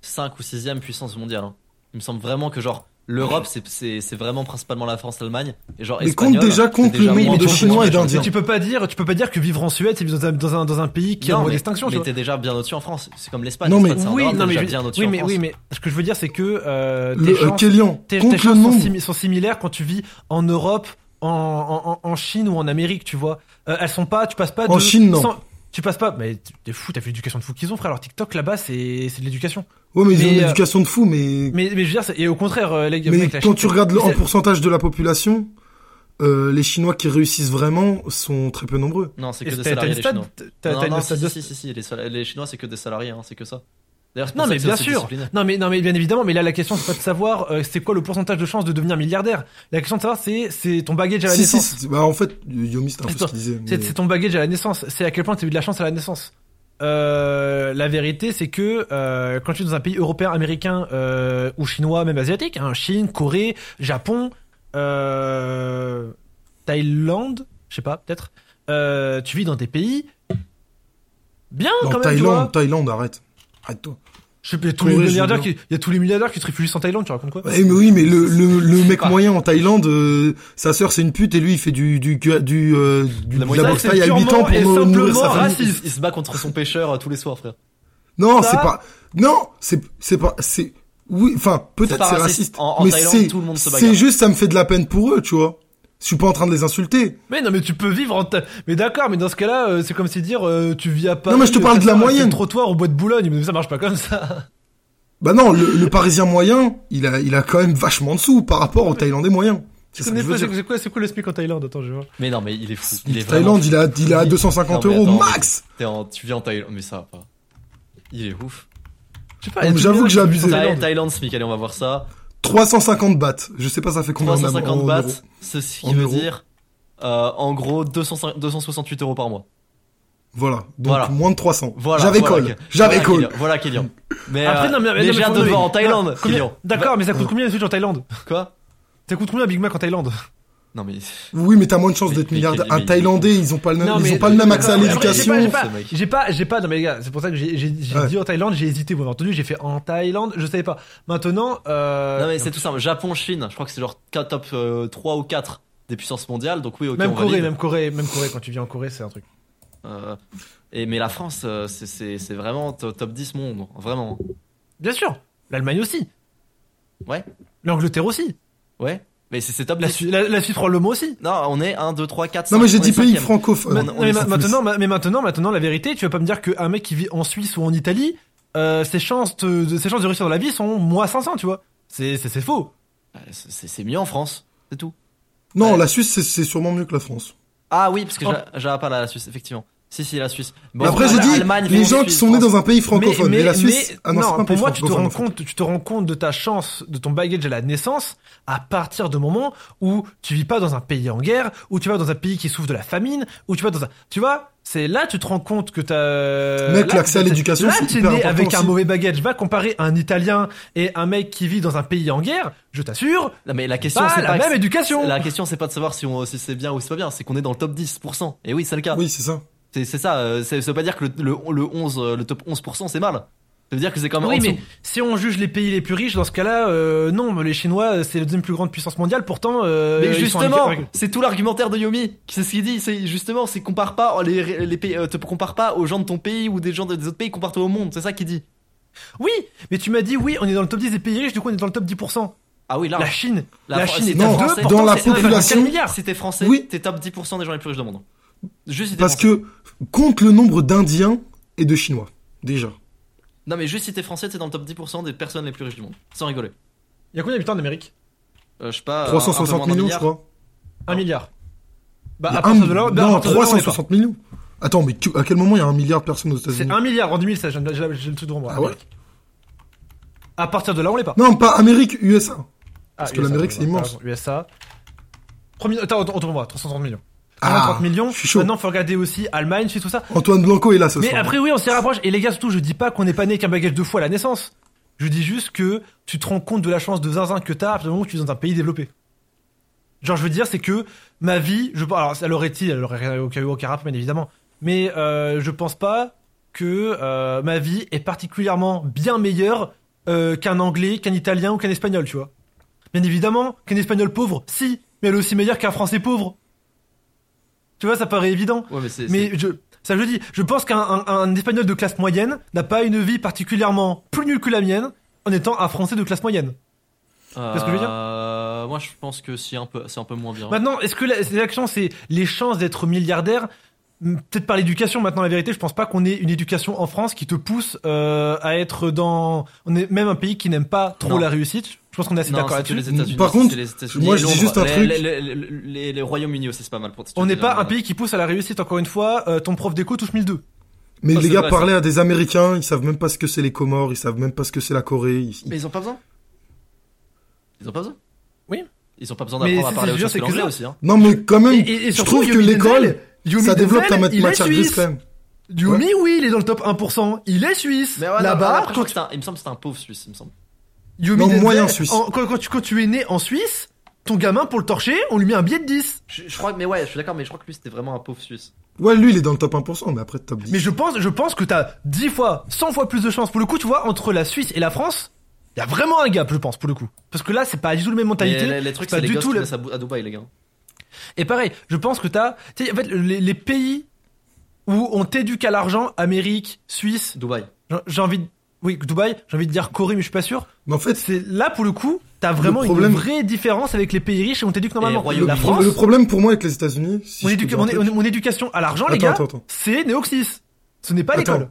5 ou 6ème puissance mondiale. hein. Il me semble vraiment que genre l'Europe c'est- c'est c'est vraiment principalement la France, l'Allemagne et genre Mais espagnol, compte déjà, compte le nombre de Chinois et d'Indiens. Mais tu peux pas dire, tu peux pas dire que vivre en Suède, c'est vivre dans un, dans un, dans un pays qui est Non, mais, d'extinction, tu mais vois. t'es déjà bien au-dessus en France. C'est comme l'Espagne. Non, mais- Oui, Europe, non, mais, je- bien au-dessus oui, mais, oui, mais ce que je veux dire, c'est que euh, tes Le, chances- Kélian, tes, tes chances sont, nombre. simi- sont similaires quand tu vis en Europe, en, en, en- en Chine ou en Amérique, tu vois. Euh, elles sont pas, tu passes pas de. En Chine, non. Tu passes pas, mais t'es fou, t'as vu l'éducation de fou qu'ils ont, frère. Alors TikTok là-bas, c'est c'est de l'éducation. Ouais, mais ils ont Mais, une euh, éducation de fou, mais... Mais, mais je veux dire, c'est- et au contraire, euh, les Mais mec, quand Chine, tu regardes le, en pourcentage de la population, euh, les Chinois qui réussissent vraiment sont très peu nombreux. Non, c'est et que des salariés les Chinois. Non, si, de- si, si, si, les, sal- les Chinois c'est que des salariés, hein, c'est que ça. D'ailleurs, c'est Non mais c'est bien sûr. Non mais non mais bien évidemment. Mais là la question c'est pas de savoir euh, c'est quoi le pourcentage de chance de devenir milliardaire. La question de savoir c'est c'est ton bagage à la Si, naissance. si, bah en fait, Yomi, c'était un peu ce qu'il disait. C'est mais- c'est ton bagage à la naissance. C'est à quel point tu as eu de la chance à la naissance. Euh, la vérité, c'est que euh, quand tu es dans un pays européen, américain euh, ou chinois, même asiatique, hein, Chine, Corée, Japon, euh, Thaïlande, je sais pas, peut-être, euh, tu vis dans des pays bien Dans quand même. tu vois. Thaïlande, Thaïlande, arrête. Arrête-toi. Je sais, il y a tous les milliardaires qui, il y a tous les milliardaires qui se réfugient en Thaïlande. Tu racontes quoi? Ouais, mais oui, mais le, le, le mec pas. moyen en Thaïlande, euh, sa sœur c'est une pute et lui il fait du du du, du, euh, du- La de la boxe à 8 ans pour nourrir sa simplement famille. raciste. Il, se bat contre son pêcheur euh, tous les soirs, frère. Non, c'est pas. Non, c'est c'est pas. C'est oui. Enfin, peut-être pas c'est raciste. raciste. En- en mais c'est juste, ça me fait de la peine pour eux, tu vois. Je suis pas en train de les insulter. Mais non, mais tu peux vivre en. Tha- Mais d'accord, mais dans ce cas-là, euh, c'est comme si dire euh, tu vis à Paris. Non, mais je te parle euh, de la moyenne. le trottoir au bois de Boulogne, mais ça marche pas comme ça. Bah non, le, le Parisien moyen, il a il a quand même vachement de sous par rapport au Thaïlandais moyen. C'est quoi, c'est quoi le SMIC en Thaïlande Attends, je vois. Mais non, mais il est fou. Il est Thaïlande, vraiment il a il a à Il- 250 Non, mais euros max. En- tu vis en Thaïlande, mais ça va pas. Il est ouf. J'avoue que j'ai abusé. Thaïlande SMIC, allez, on va voir ça. 350 bahts. Je sais pas ça fait combien en, 350 en bahts, ceci qui En veut euros. dire, euh, en gros, 205 268 euros par mois. Voilà. Donc Voilà. moins de 300. Voilà. J'avais voilà, call. J'avais voilà, call. Kélian, Voilà, Kélian. Mais, Après, euh, non, mais, mais non, j'ai hâte de voir en Thaïlande. D'accord, mais ça coûte combien Switch en Thaïlande? Quoi? Ça coûte combien un Big Mac en Thaïlande? Non, mais. Oui, mais t'as moins de chances d'être milliardaire. Un Thaïlandais, ils ont pas le même, Non, ils ont pas le même accès à l'éducation. J'ai pas, j'ai pas, j'ai pas, j'ai pas, non mais les gars, c'est pour ça que j'ai, Ouais. dit en Thaïlande, j'ai hésité, vous avez entendu, j'ai fait en Thaïlande, je savais pas. Maintenant, euh, Non, mais c'est tout simple. Japon, Chine, je crois que c'est genre top euh, 3 ou 4 des puissances mondiales. Donc, oui, ok, même on Corée, valide. même Corée, même Corée, quand tu vis en Corée, c'est un truc. Euh, et, mais la France, euh, c'est- c'est c'est vraiment to- top 10 monde. Vraiment. Bien sûr, l'Allemagne aussi, Ouais, l'Angleterre aussi, ouais. Mais c'est c'est top la, 10. Su- la, la Suisse royaume aussi? Non, on est 1, 2, 3, 4, Non, mais j'ai dit pays. Ma- on mais ma- maintenant, ma- mais maintenant, maintenant, la vérité, tu vas pas me dire qu'un mec qui vit en Suisse ou en Italie, euh, ses chances de, de- ses chances de réussir dans la vie sont moins 500, tu vois. C'est, c'est, c'est faux. Euh, C'est c'est mieux en France, c'est tout. Non, Ouais. la Suisse, c'est- c'est sûrement mieux que la France. Ah oui, parce que Oh. j'ai- j'ai pas la Suisse, effectivement. Si, si, la Suisse. Mais après, j'ai dit, les gens qui Suisse, sont nés France. dans un pays francophone. Mais, la Suisse, mais- ah non, pas pour moi, tu te rends compte, tu te rends compte de ta chance, de ton bagage à la naissance, à partir du moment où tu vis pas dans un pays en guerre, où tu vas dans un pays qui souffre de la famine, où tu vas dans un, tu vois, c'est là tu te rends compte que t'as. Mec, l'accès à l'éducation, Là, c'est hyper né important avec un mauvais bagage. Va comparer un Italien et un mec qui vit dans un pays en guerre. Je t'assure, Non, mais la question, pas c'est la pas. même éducation. La question, c'est pas de savoir si, on, si c'est bien ou c'est pas bien, c'est qu'on est dans le top 10%. Et oui, c'est le cas. Oui, c'est ça. C'est ça. euh, c'est- Ça veut pas dire que le, le, le 11, euh, le top 11% c'est mal. Ça veut dire que c'est quand même Oui, mais si on juge les pays les plus riches, dans ce cas-là, euh, non, mais les Chinois, c'est la deuxième plus grande puissance mondiale. Pourtant, euh, Mais sont justement, c'est tout l'argumentaire de Yomi. C'est ce qu'il dit. C'est justement, c'est compare pas les, les pays, euh, te compare pas aux gens de ton pays ou des gens de- des autres pays, compare-toi au monde. C'est ça qu'il dit. Oui, mais tu m'as dit oui, on est dans le top 10 des pays riches, du coup on est dans le top 10%. Ah oui, là. La Chine, La Chine est c'était à Non, 2, français. pourtant, dans la c'est 1,4 population- t'es français, Oui. t'es top 10% des gens les plus riches du monde. Juste Parce français. que compte le nombre d'Indiens et de Chinois. Déjà. Non, mais juste si t'es français, t'es dans le top 10% des personnes les plus riches du monde. Sans rigoler. Il y a combien d'habitants en Amérique Euh, je sais pas. un- un peu 360 moins d'un millions, je crois. 1 milliard. Bah, à partir un- de là, bah, à non, partir de là, on est pas. 360 millions. Attends, mais à quel moment il y a un milliard de personnes aux C'est États-Unis 1 milliard en 2016, j'ai le truc devant moi. Ah ouais. À partir de là, on l'est pas. Non, pas Amérique, USA. Ah, Parce que l'Amérique, c'est immense. USA. Premier, attends, attends, attends, moi, 330 millions. Ah, 30 millions. je suis chaud. Maintenant, faut regarder aussi Allemagne, Suisse, tout ça. Antoine Blanco est là ce Mais soir. après, oui, on s'y rapproche. Et les gars, surtout, je dis pas qu'on n'est pas né qu'un bagage de fou à la naissance. Je dis juste que tu te rends compte de la chance de zinzin que t'as à partir du moment où tu es dans un pays développé. Genre, je veux dire, c'est que ma vie, je alors, elle aurait été, elle aurait aucun, aucun rapport, bien évidemment. Mais euh, je pense pas que euh, ma vie est particulièrement bien meilleure euh, qu'un anglais, qu'un italien ou qu'un espagnol, tu vois. Bien évidemment, qu'un espagnol pauvre, si, mais elle est aussi meilleure qu'un français pauvre. Tu vois, ça paraît évident. Ouais, mais c'est. Mais je, ça je dis, je pense qu'un un, un espagnol de classe moyenne n'a pas une vie particulièrement plus nulle que la mienne en étant un français de classe moyenne. c'est- ce que je veux dire? Euh, Moi, je pense que c'est un peu, c'est un peu moins bien. Maintenant, est-ce que la- l'action c'est les chances d'être milliardaire? Peut-être par l'éducation. Maintenant, la vérité, je pense pas qu'on ait une éducation en France qui te pousse euh, à être dans. On est même un pays qui n'aime pas trop Non. la réussite. Je pense qu'on est assez d'accord là-dessus. les États-Unis. Par contre, moi, je dis juste un truc. Les, les, les, les Royaumes-Unis aussi, c'est pas mal pour. On n'est pas un pays qui pousse à la réussite. Encore une fois, euh, ton prof d'éco touche 1002. Mais les gars, vrai, parlez à des Américains, ils savent même pas ce que c'est les Comores, ils savent même pas ce que c'est la Corée. ils- Mais ils ont pas besoin. Ils ont pas besoin? Oui. Ils ont pas besoin d'apprendre à parler ça. aussi. Hein. Non, mais quand même, je trouve que l'école, Yomi ça développe ta il matière grise suisse. quand même. Yomi, oui, il est dans le top 1%. Il est suisse. Mais ouais, Là-bas, quand un- il me semble que c'est un pauvre Suisse, il me semble. Yomi Non, Denzel, moyen suisse. en- quand, quand tu, quand tu es né en Suisse, ton gamin, pour le torcher, on lui met un billet de 10. Je, je crois, mais ouais, je suis d'accord, mais je crois que lui c'était vraiment un pauvre Suisse. Ouais, lui, il est dans le top 1%, mais après, top 10. Mais je pense, je pense que t'as 10 fois, 100 fois plus de chances. Pour le coup, tu vois, entre la Suisse et la France, il y a vraiment un gap, je pense, pour le coup. Parce que là, c'est pas du tout la même mentalité. Les, les trucs, pas c'est les du gosses tout qui le- à Dubaï, les gars. Et pareil, je pense que t'as, tu sais, en fait, les, les pays où on t'éduque à l'argent, Amérique, Suisse, Dubaï. j'ai- envie de, oui, Dubaï, j'ai envie de dire Corée, mais je suis pas sûr. Mais en fait, C'est là, pour le coup, t'as vraiment Le problème- une vraie différence avec les pays riches et on t'éduque normalement. Royaume-Uni. La le, France, le problème pour moi avec les États-Unis, si mon, éducation à l'argent, les gars, attends, attends. c'est Néoxys. Ce n'est pas l'école.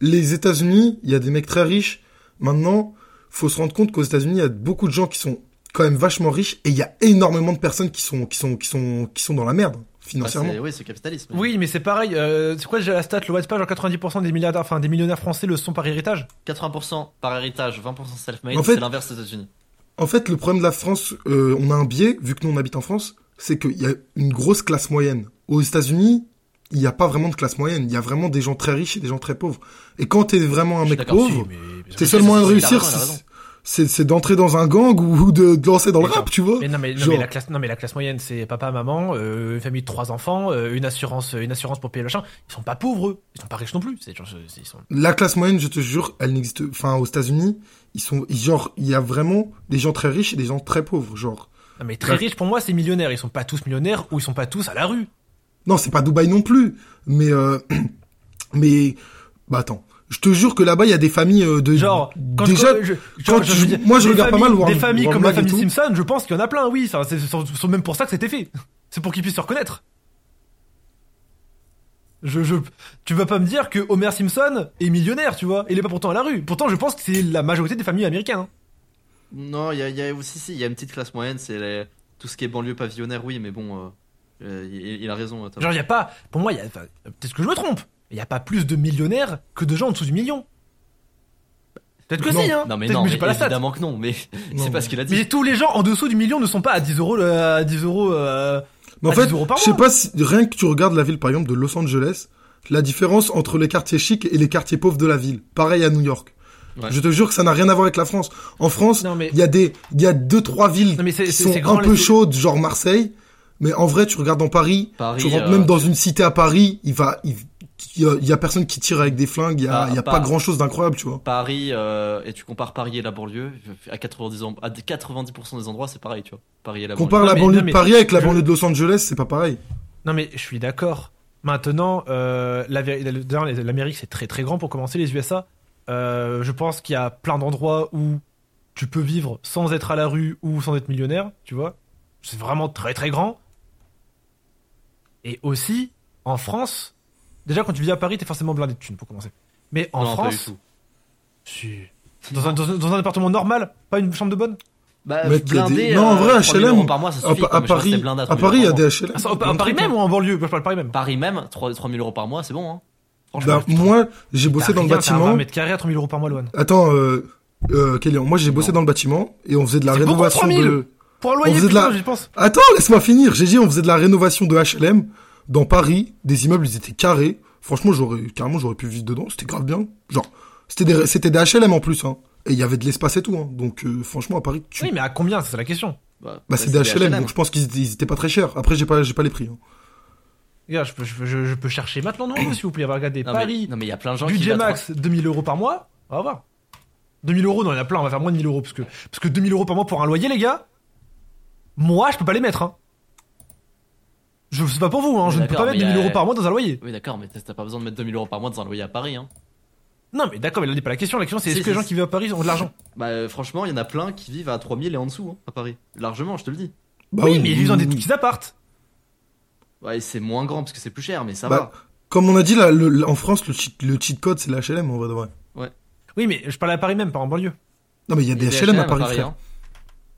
les États-Unis, il y a des mecs très riches. Maintenant, faut se rendre compte qu'aux États-Unis, il y a beaucoup de gens qui sont quand même vachement riches et il y a énormément de personnes qui sont qui sont qui sont qui sont dans la merde financièrement. c'est- oui, c'est capitalisme. Oui, mais c'est pareil. euh, c'est quoi déjà la stat Le White pas genre 90% des milliardaires, enfin des millionnaires français le sont par héritage? 80% par héritage, 20% self-made, En fait- c'est l'inverse des États-Unis. En fait, le problème de la France, euh, on a un biais vu que nous on habite en France, c'est qu'il y a une grosse classe moyenne. Aux États-Unis, il n'y a pas vraiment de classe moyenne. Il y a vraiment des gens très riches et des gens très pauvres. Et quand t'es vraiment un mec pauvre, mais, tes si, seul si, moyen de si, il a réussir, c'est- d'entrer dans un gang ou de, de lancer dans le Mais rap, genre- tu vois. mais non, mais, non, mais la classe, non, mais la classe moyenne, c'est papa, maman, euh, une famille de trois enfants, euh, une assurance, une assurance pour payer le machin. Ils sont pas pauvres, eux. Ils sont pas riches non plus. C'est genre, ils sont. La classe moyenne, je te jure, elle n'existe. Enfin, aux États-Unis, ils sont genre, il y a vraiment des gens très riches et des gens très pauvres, genre. Non, mais très riches pour moi, c'est millionnaires. Ils sont pas tous millionnaires ou ils sont pas tous à la rue. Non, c'est pas Dubaï non plus, mais euh, mais bah attends, je te jure que là-bas il y a des familles euh, de Genre, quand déjà. je, quand je je- moi, je des regarde pas familles- mal Des familles comme la famille. Simpson, je pense qu'il y en a plein, oui. C'est même pour ça que c'était fait. C'est pour qu'ils puissent se reconnaître. Je, je, tu vas pas me dire que Homer Simpson est millionnaire, tu vois. Il est pas pourtant à la rue. Pourtant, je pense que c'est la majorité des familles américaines. hein. Non, il y a, il y a aussi, si, il y a une petite classe moyenne, c'est les- tout ce qui est banlieue pavillonnaire, oui, mais bon, euh, euh, il, il a raison. Genre, il y a pas, pour moi, il y a, peut-être que je me trompe, il y a pas plus de millionnaires que de gens en dessous du million. Peut-être que Non. si, hein. Non, mais non, mais j'ai pas la stat. évidemment que non, mais c'est pas ce qu'il a dit. Mais tous les gens en dessous du million ne sont pas à 10 euros, le- à 10 euros, euh, Mais en à fait, 10 euros par je sais pas si rien que tu regardes la ville par exemple de Los Angeles, la différence entre les quartiers chics et les quartiers pauvres de la ville. Pareil à New York. Ouais. Je te jure que ça n'a rien à voir avec la France. En France, mais- il y a des, il y a deux trois villes Non, mais c'est- qui sont grand, un peu chaudes, genre Marseille. Mais en vrai, tu regardes dans Paris, Paris, tu rentres euh, même dans une cité à Paris, il va, il, il y a, il y a personne qui tire avec des flingues, il y a, Ah, il y a pas- pas grand chose d'incroyable, tu vois. Paris, euh, et tu compares Paris et la banlieue, à 90, en- à 90% des endroits, c'est pareil, tu vois. Paris et la Compare Non, la mais- banlieue non, de Paris avec la je- banlieue de Los Angeles, c'est pas pareil. Non mais je suis d'accord. Maintenant, euh, l'Amérique c'est très très grand pour commencer, les USA. Euh, je pense qu'il y a plein d'endroits où tu peux vivre sans être à la rue ou sans être millionnaire, tu vois. C'est vraiment très très grand. Et aussi, en France, déjà quand tu vis à Paris, t'es forcément blindé de thunes pour commencer. Mais en Non, pas du France, tout. si. Dans un, dans, un, dans un appartement normal, pas une chambre de bonne? Bah, blindé, des- non, en euh, vrai, 3000 HLM, euros par mois, ça À, suffit. À je restais Paris, à 3000 Paris, il y a des HLM. Ah, à Paris même ou en banlieue? Je parle Paris même. Paris même, 3 3000 euros par mois, c'est bon, hein. Franchement. Bah, moi, j'ai bossé dans le rien, un bâtiment. 20 mètres carrés à 3000 euros par mois, Loan. Attends, euh, euh, Kélian, moi j'ai bossé dans le bâtiment et on faisait de la rénovation 3000. de... Pour un loyer, faisait de putain, la- j'y pense. Attends, laisse-moi finir. J'ai dit on faisait de la rénovation de HLM dans Paris. Des immeubles, ils étaient carrés. Franchement, j'aurais carrément j'aurais pu vivre dedans. C'était grave bien. Genre, c'était des c'était des HLM en plus. Hein. Et il y avait de l'espace et tout. Hein. Donc euh, franchement, à Paris, tu... Oui, mais à combien? C'est la question. Bah, bah c'est des HLM, donc je pense qu'ils étaient, ils étaient pas très chers. Après, j'ai pas j'ai pas les prix. Hein. Regarde, je peux, je, peux- je- je peux chercher maintenant, non, s'il vous plaît. Regardez, Non, mais- Paris, Non, mais il y a plein de gens qui budget max, 2000 euros par mois. On va voir. 2000 euros, non, il y en a plein, on va faire moins de 1000 euros. Parce que, parce que 2000 euros par mois pour un loyer, les gars, moi, je peux pas les mettre. Hein. Je sais pas pour vous, hein, je ne peux pas mettre mais 2000 y a- euros par mois dans un loyer. Oui, d'accord, mais t'as pas besoin de mettre 2000 euros par mois dans un loyer à Paris, hein. Non, mais d'accord, mais là n'est pas la question. La question, c'est est-ce que les gens qui vivent à Paris ont de l'argent? Bah, euh, franchement, il y en a plein qui vivent à 3000 et en dessous, hein, à Paris. Largement, je te le dis. Bah Oui, mais ils vivent dans des petits appartes. Ouais, c'est moins grand parce que c'est plus cher, mais ça Bah, Comme on a dit là, le- en France, le cheat, le cheat code c'est la HLM en vrai de vrai. Oui, mais je parlais à Paris même, pas en banlieue. Non mais il y a va. des HLM, à Paris. frère. hein.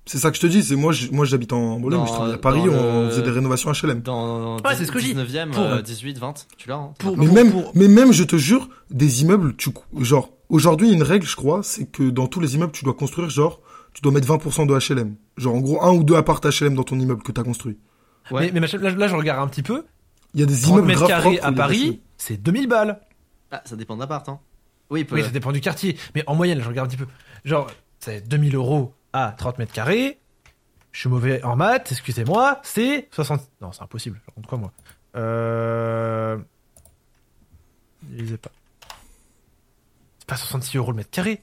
C'est ça que je te dis. C'est moi, moi j'habite en Bologne, je travaille à Paris. On faisait des rénovations HLM. Dans Ouais, c'est ce que je dis. 19ème, Pour- euh, 18, 20, tu l'as, hein. Pour- Mais pour- même, pour- mais même, je te jure, des immeubles, tu, genre, aujourd'hui, il y a une règle, je crois, c'est que dans tous les immeubles, tu dois construire, genre, tu dois mettre 20% de HLM. Genre, en gros, un ou deux appart HLM dans ton immeuble que t'as construit. Ouais. Mais, là, là, je regarde un petit peu. Il y a des 30 immeubles mètres carrés à Paris, c'est 2000 balles. Ah, ça dépend de l'appart, hein. Oui, peut- Oui, ça dépend du quartier. Mais en moyenne, je regarde un petit peu. Genre, c'est 2000 euros à 30 mètres carrés. Je suis mauvais en maths, excusez-moi. C'est 60. Non, c'est impossible. Je raconte quoi, moi Euh. Je pas. C'est pas 66 euros le mètre carré.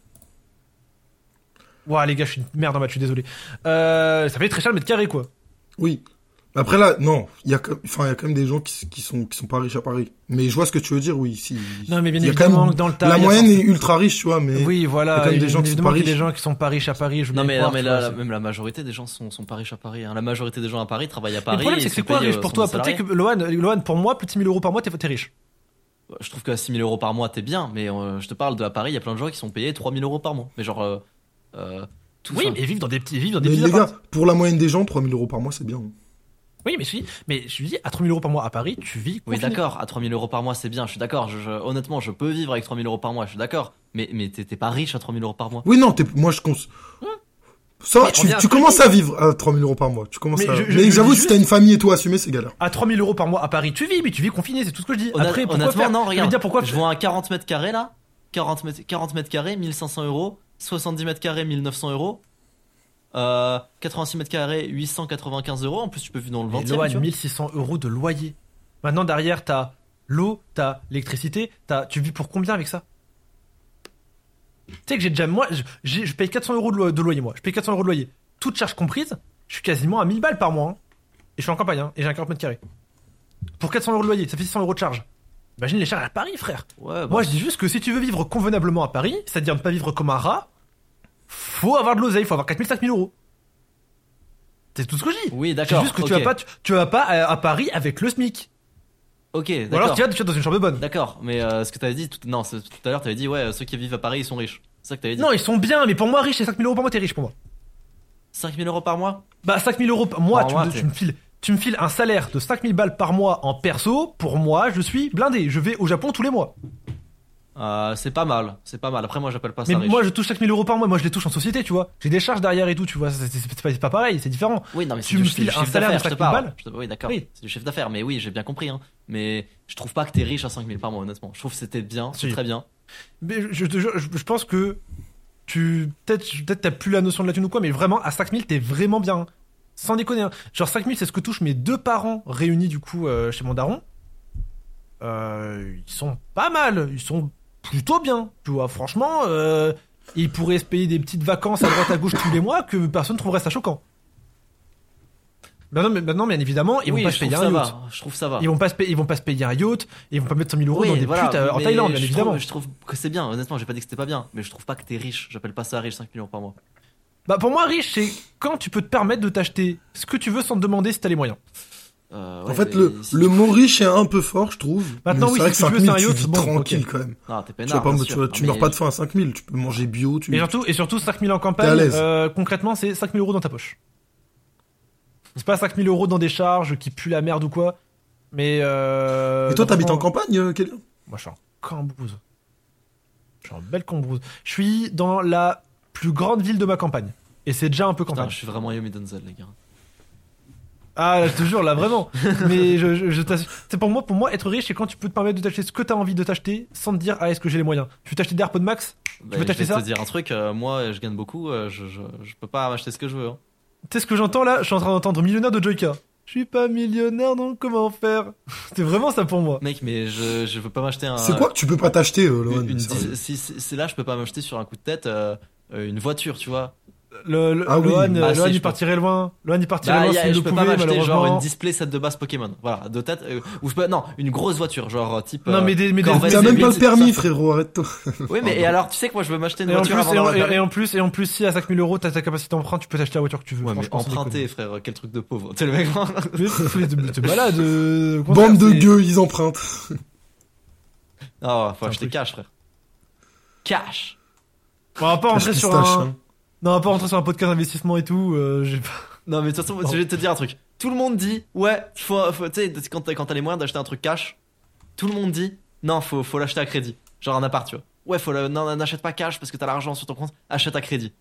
Ouah, les gars, je suis une merde en maths, je suis désolé. Euh, ça fait très cher le mètre carré, quoi. Oui. Après là, non, il y a, quand- enfin, il y a quand même des gens qui, qui sont, qui sont pas riches à Paris. Mais je vois ce que tu veux dire, oui, si. Non, mais bien il y a quand évidemment, même- dans le tas. la moyenne est ultra riche, tu vois, mais. Oui, voilà. il y a quand même des gens qui sont pas des gens qui sont pas riches à Paris. Je Non, mais, croire, non, mais tu là, vois, même la majorité des gens sont, sont pas riches à Paris. hein. La majorité des gens à Paris travaillent à Le Paris. problème, et c'est que c'est quoi riche euh, pour sont toi Peut-être que Lohan, Lohan, pour moi, plus de 1000 euros par mois, t'es t'es riche. Je trouve qu'à 6000 euros par mois, t'es bien, mais euh, je te parle de à Paris, il y a plein de gens qui sont payés 3000 euros par mois. Mais genre, euh, euh, tout Oui, ça. mais vivre dans des petits, vivre dans des Mais petits les gars, pour la moyenne des gens, 3000 euros par mois, c'est bien. Oui, mais je suis, mais je lui dis, à 3000 euros par mois à Paris, tu vis. Oui, d'accord, à 3000 euros par mois, c'est bien, je suis d'accord. Je, je- honnêtement, je peux vivre avec 3000 euros par mois, je suis d'accord. Mais, mais t'es pas riche à 3000 euros par mois. Oui, non, t'es, moi, je cons... Ça, Mais on tu, commences je à vivre à 3000 euros par mois. Tu commences Mais à... je- je- mais je j'avoue, si t'as une famille et tout à assumer, c'est galère. À 3000 euros par mois à Paris, tu vis, mais tu vis confiné, c'est tout ce que je dis. Honnêt- Après, honnêtement, faire? non, Je veux regarde. dire, pourquoi Je vois un 40 mètres carrés là, 40 mètres, 40 mètres carrés, 1500 euros, 70 mètres carrés, 1900 euros, euh, 86 mètres carrés, 895 euros. En plus, tu peux vivre dans le Mais 20 Lohan, 1600 euros de loyer. Maintenant, derrière, t'as l'eau, t'as l'électricité, t'as, tu vis pour combien avec ça? Tu sais que j'ai déjà, moi, je, paye 400 euros de, lo- de loyer, moi. Je paye 400 euros de loyer. Toute charge comprise, je suis quasiment à 1000 balles par mois. hein. Et je suis en campagne, hein, et j'ai un 40 mètres carrés. Pour 400 euros de loyer, ça fait 600 euros de charge. Imagine les charges à Paris, frère. Ouais, bah, Moi, je dis juste que si tu veux vivre convenablement à Paris, c'est-à-dire ne pas vivre comme un rat, faut avoir de l'oseille, faut avoir 4000, 5000 euros. C'est tout ce que je dis. oui, C'est d'accord. juste que tu vas pas, tu, tu vas pas à, à Paris avec le SMIC. Ok, Ou alors tu vas, tu vas dans une chambre bonne. D'accord, mais euh, ce que t'avais dit tout, non, c'est- tout à l'heure, t'avais dit ouais, ceux qui vivent à Paris, ils sont riches. C'est ça que t'avais dit. Non, ils sont bien, mais pour moi, riche, c'est 5000 euros par mois, t'es riche pour moi. 5000 euros par mois? Bah, 5000 euros par mois, Par tu, mois, me, t'es- tu me files, tu me files un salaire de 5000 balles par mois en perso. Pour moi, je suis blindé. Je vais au Japon tous les mois. Euh, C'est pas mal, c'est pas mal. Après, moi, j'appelle pas ça Mais riche. moi, je touche 5000 euros par mois. Moi, je les touche en société, tu vois. J'ai des charges derrière et tout, tu vois. C'est pas, c'est pas pareil, c'est différent. Oui, non, mais Tu me files un salaire de d'affaires, je te 5000 parle. balles Je te- Oui, d'accord. Oui. C'est du chiffre d'affaires, mais oui, j'ai bien compris. Hein. Mais je trouve pas que t'es riche à 5000 par mois, honnêtement. Je trouve que c'était bien, c'est très bien. Mais je, je te jure, je, je pense que tu peut-être peut-être t'as plus la notion de la thune ou quoi, mais vraiment à 5000 t'es vraiment bien. hein. Sans déconner. hein. Genre 5000 c'est ce que touchent mes deux parents réunis du coup euh, chez mon daron. Euh, ils sont pas mal, ils sont plutôt bien. Tu vois, franchement, euh, ils pourraient se payer des petites vacances à droite à gauche tous les mois que personne trouverait ça choquant. Non, mais maintenant, bien évidemment, ils oui, vont pas se payer un yacht. va. Je trouve ça va. Ils vont pas se payer, ils vont pas se payer un yacht, ils vont pas mettre 100 000 euros Oui, dans des voilà, putes euh, en Thaïlande, bien évidemment. Trouve, je trouve que c'est bien, honnêtement, j'ai pas dit que c'était pas bien, mais je trouve pas que t'es riche. J'appelle pas ça riche 5 millions par mois. Bah pour moi, riche, c'est quand tu peux te permettre de t'acheter ce que tu veux sans te demander si t'as les moyens. Euh, En fait, le, si le mot riche est un peu fort, je trouve. Maintenant, mais oui, c'est vrai si que tu veux, 5000, c'est un tu yacht, vis bon, tranquille quand même. Non, t'es Tu, peinard. pas, tu, Non, mais- meurs pas de faim à 5000, tu peux manger bio, tu... Et surtout, et surtout 5000 en campagne, euh, concrètement, c'est 5000 euros dans ta poche. C'est pas 5000 euros dans des charges qui puent la merde ou quoi. Mais euh. Et toi, t'habites en campagne, euh, Kélian Moi, je suis en Cambrousse. Je suis en belle Cambrousse. Je suis dans la plus grande ville de ma campagne. Et c'est déjà un peu Putain, campagne. je suis vraiment Yomi Denzel, les gars. Ah, là, je te jure, là, vraiment. Mais je, je, je t'assure. C'est pour moi, pour moi, être riche, c'est quand tu peux te permettre de t'acheter ce que t'as envie de t'acheter sans te dire, ah, est-ce que j'ai les moyens? Tu veux t'acheter des AirPods Max? Bah, veux je t'acheter vais ça? te dire un truc, euh, moi je gagne beaucoup, euh, je, je, je peux pas m'acheter ce que je veux. hein. Tu sais ce que j'entends là? Je suis en train d'entendre millionnaire de Joyka. Je suis pas millionnaire, donc comment faire? C'est vraiment ça pour moi. Mec, mais je, je veux pas m'acheter un. C'est quoi que tu peux pas t'acheter, euh, Lohan si là je peux pas m'acheter sur un coup de tête euh, une voiture, tu vois. Le, le, Ah oui. Lohan, Ah, si, Lohan, il partirait loin. Lohan, il partirait Bah, loin s'il je peux pouvait, pas m'acheter genre une display set de base Pokémon. Voilà, de tête. euh, ou je peux, non, une grosse voiture, genre type. Non, euh, mais des, mais T'as même pas le permis, frérot, arrête-toi. Oui, mais et alors, tu sais que moi je veux m'acheter une Et en, plus, voiture avant et, en, et- et en plus, et en plus, si à 5000 euros t'as ta capacité d'emprunt, tu peux t'acheter la voiture que tu veux. Ouais, mais emprunter, frère, quel truc de pauvre. Tu sais, le mec. Mais t'es- t'es malade. euh, Bande de gueux, ils empruntent. Ah, faut acheter cash, frère. Cash. On va pas rentrer sur un. Non, on va pas rentrer sur un podcast d'investissement et tout. euh, j'ai pas. Non, mais de toute façon, je vais te dire un truc. Tout le monde dit, ouais, faut, faut- tu sais, quand t'as quand les moyens d'acheter un truc cash, tout le monde dit, non, faut, faut l'acheter à crédit. Genre un appart, tu vois. Ouais, faut le, non, n'achète pas cash parce que t'as l'argent sur ton compte, achète à crédit.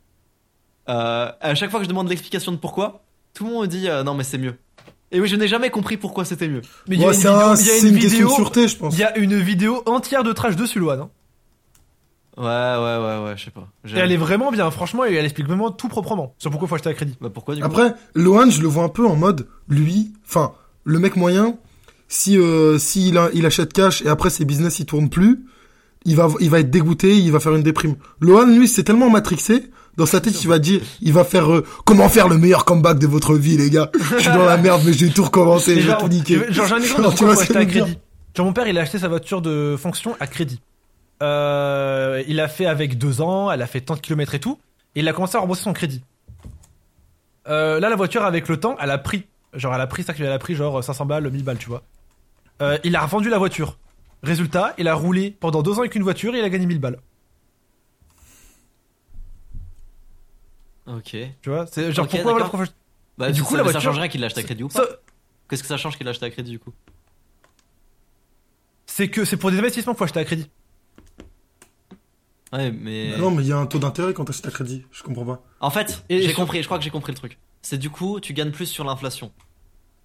Euh, à chaque fois que je demande l'explication de pourquoi, tout le monde me dit, euh, non, mais c'est mieux. Et oui, je n'ai jamais compris pourquoi c'était mieux. Mais il y a une vidéo, un- y a une vidéo, sûreté, je pense. il y a une vidéo entière de trash dessus, Loan. hein. Ouais, ouais, ouais, ouais, je sais pas. Et J'ai- elle est vraiment bien, franchement, et elle explique vraiment tout proprement sur pourquoi faut acheter à crédit. Bah pourquoi du coup Après, Lohan, je le vois un peu en mode, lui, enfin, le mec moyen, si euh, si il, a- il achète cash et après ses business il tourne plus, il va il va être dégoûté, il va faire une déprime. Lohan, lui, c'est tellement matrixé. Dans sa tête, il va dire, il va faire euh, comment faire le meilleur comeback de votre vie, les gars. Je suis dans la merde, mais j'ai tout recommencé, genre, tout niquer. genre, j'ai un exemple de Tu pourquoi vois faut acheter à crédit. Genre, mon père, il a acheté sa voiture de fonction à crédit. Euh, il a fait avec deux ans, elle a fait tant de kilomètres et tout, et il a commencé à rembourser son crédit. Euh, là, la voiture, avec le temps, elle a pris, genre, elle a pris ça qu'elle a pris, genre 500 balles, 1000 balles, tu vois. Euh, il a revendu la voiture. Résultat, il a roulé pendant deux ans avec une voiture et il a gagné 1000 balles. Ok. Tu vois, c'est genre pourquoi Bah du coup, coup, la ça, voiture- change rien qu'il l'achète à crédit ou pas Ça- Qu'est-ce que ça change qu'il l'achète à crédit du coup? C'est que c'est pour des investissements qu'il faut acheter à crédit. Ouais, mais. Bah non, mais il y a un taux d'intérêt quand t'achètes à crédit. Je comprends pas. En fait, Et j'ai sur- compris, je crois que j'ai compris le truc. C'est du coup, tu gagnes plus sur l'inflation.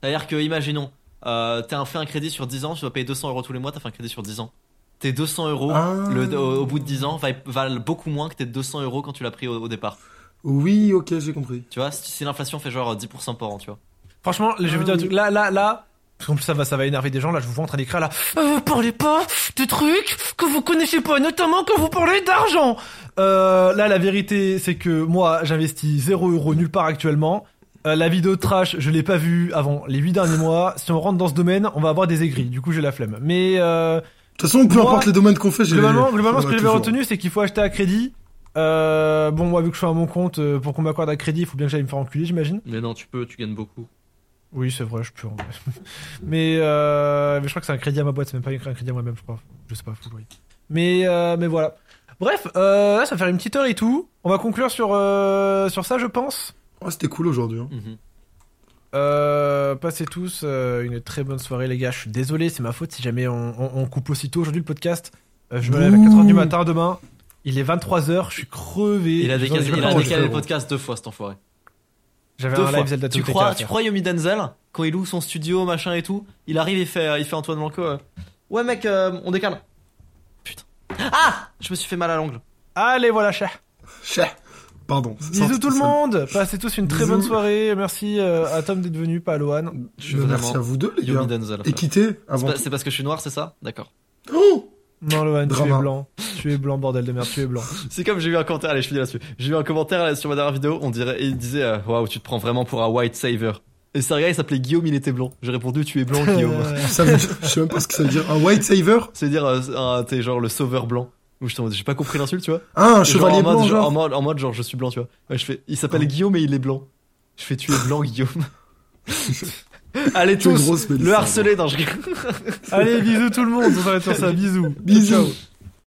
C'est-à-dire que, imaginons, euh, t'as un- fait un crédit sur 10 ans, tu dois payer 200 euros tous les mois, t'as fait un crédit sur 10 ans. Tes 200 euros, Ah. le, au, au bout de 10 ans, va- valent beaucoup moins que tes 200 euros quand tu l'as pris au, au départ. Oui, ok, j'ai compris. Tu vois, si, si l'inflation fait genre 10% par an, tu vois. Franchement, je vais vous dire un truc. Là, là, là. Parce qu'en plus, ça va, ça va énerver des gens. Là, je vous vois en train d'écrire là. Euh, vous parlez pas de trucs que vous connaissez pas, notamment quand vous parlez d'argent. Euh, là, la vérité, c'est que moi, j'investis 0 euro nulle part actuellement. Euh, la vidéo de trash, je l'ai pas vue avant les 8 derniers mois. Si on rentre dans ce domaine, on va avoir des aigris. Du coup, j'ai la flemme. Mais euh, De toute façon, peu Moi, importe les domaines qu'on fait, j'ai globalement, globalement, ce que j'avais retenu, c'est qu'il faut acheter à crédit. Euh, bon, moi, vu que je suis à mon compte, euh, pour qu'on m'accorde à crédit, il faut bien que j'aille me faire enculer, j'imagine. Mais non, tu peux, tu gagnes beaucoup. Oui, c'est vrai, je peux. en vrai. mais, euh, mais je crois que c'est un crédit à ma boîte, c'est même pas un crédit à moi-même, je crois. Je sais pas, faut oui. Mais, euh, mais voilà. Bref, euh, là, ça va faire une petite heure et tout. On va conclure sur, euh, sur ça, je pense. Ouais, c'était cool aujourd'hui. hein. Mhm. Euh, passez tous euh, une très bonne soirée, les gars. Je suis désolé, c'est ma faute si jamais on, on- on coupe aussitôt aujourd'hui le podcast. Euh, je me lève à 4h du matin demain. Il est 23h, je suis crevé. Il a décalé, il a décalé le podcast deux fois, cet enfoiré. J'avais un fois. live Zelda tu crois, tu crois Yomi Denzel quand il loue son studio machin et tout, il arrive et fait, il fait Antoine Blanco. euh, ouais mec, euh, on décale. Putain. Ah, je me suis fait mal à l'ongle. Allez, voilà, cher. Chais. Pardon. c'est Bisous tout le monde. Passez tous une très Bisous. bonne soirée. Merci euh, à Tom d'être venu, pas à Lohan. Je suis Merci à vous deux, les Yomi gars. Denzel. Avant pas- tout. C'est parce que je suis noir, c'est ça? D'accord. Oh Non, Lohan, tu es blanc. Tu es blanc, bordel de merde, tu es blanc. C'est comme j'ai eu un commentaire, allez je finis là-dessus. J'ai eu un commentaire là, sur ma dernière vidéo, on dirait, et il disait, euh, waouh, tu te prends vraiment pour un white savior. Et Sarga, il s'appelait Guillaume, il était blanc. J'ai répondu, tu es blanc, Guillaume. Ça veut dire- je sais même pas ce que ça veut dire. Un white saver? C'est-à-dire, euh, un- t'es genre le sauveur blanc. Ou je j'ai pas compris l'insulte, tu vois. Ah, un Genre, chevalier en mode, blanc, genre. En mode, en mode, genre, je suis blanc, tu vois. Ouais, je fais, il s'appelle Guillaume et il est blanc. Je fais, tu es blanc, Guillaume. Allez tous, grosse, le harceler, non, je rigole. Allez, bisous tout le monde. On s'arrête sur ça. Bisous. Bisous. Ciao.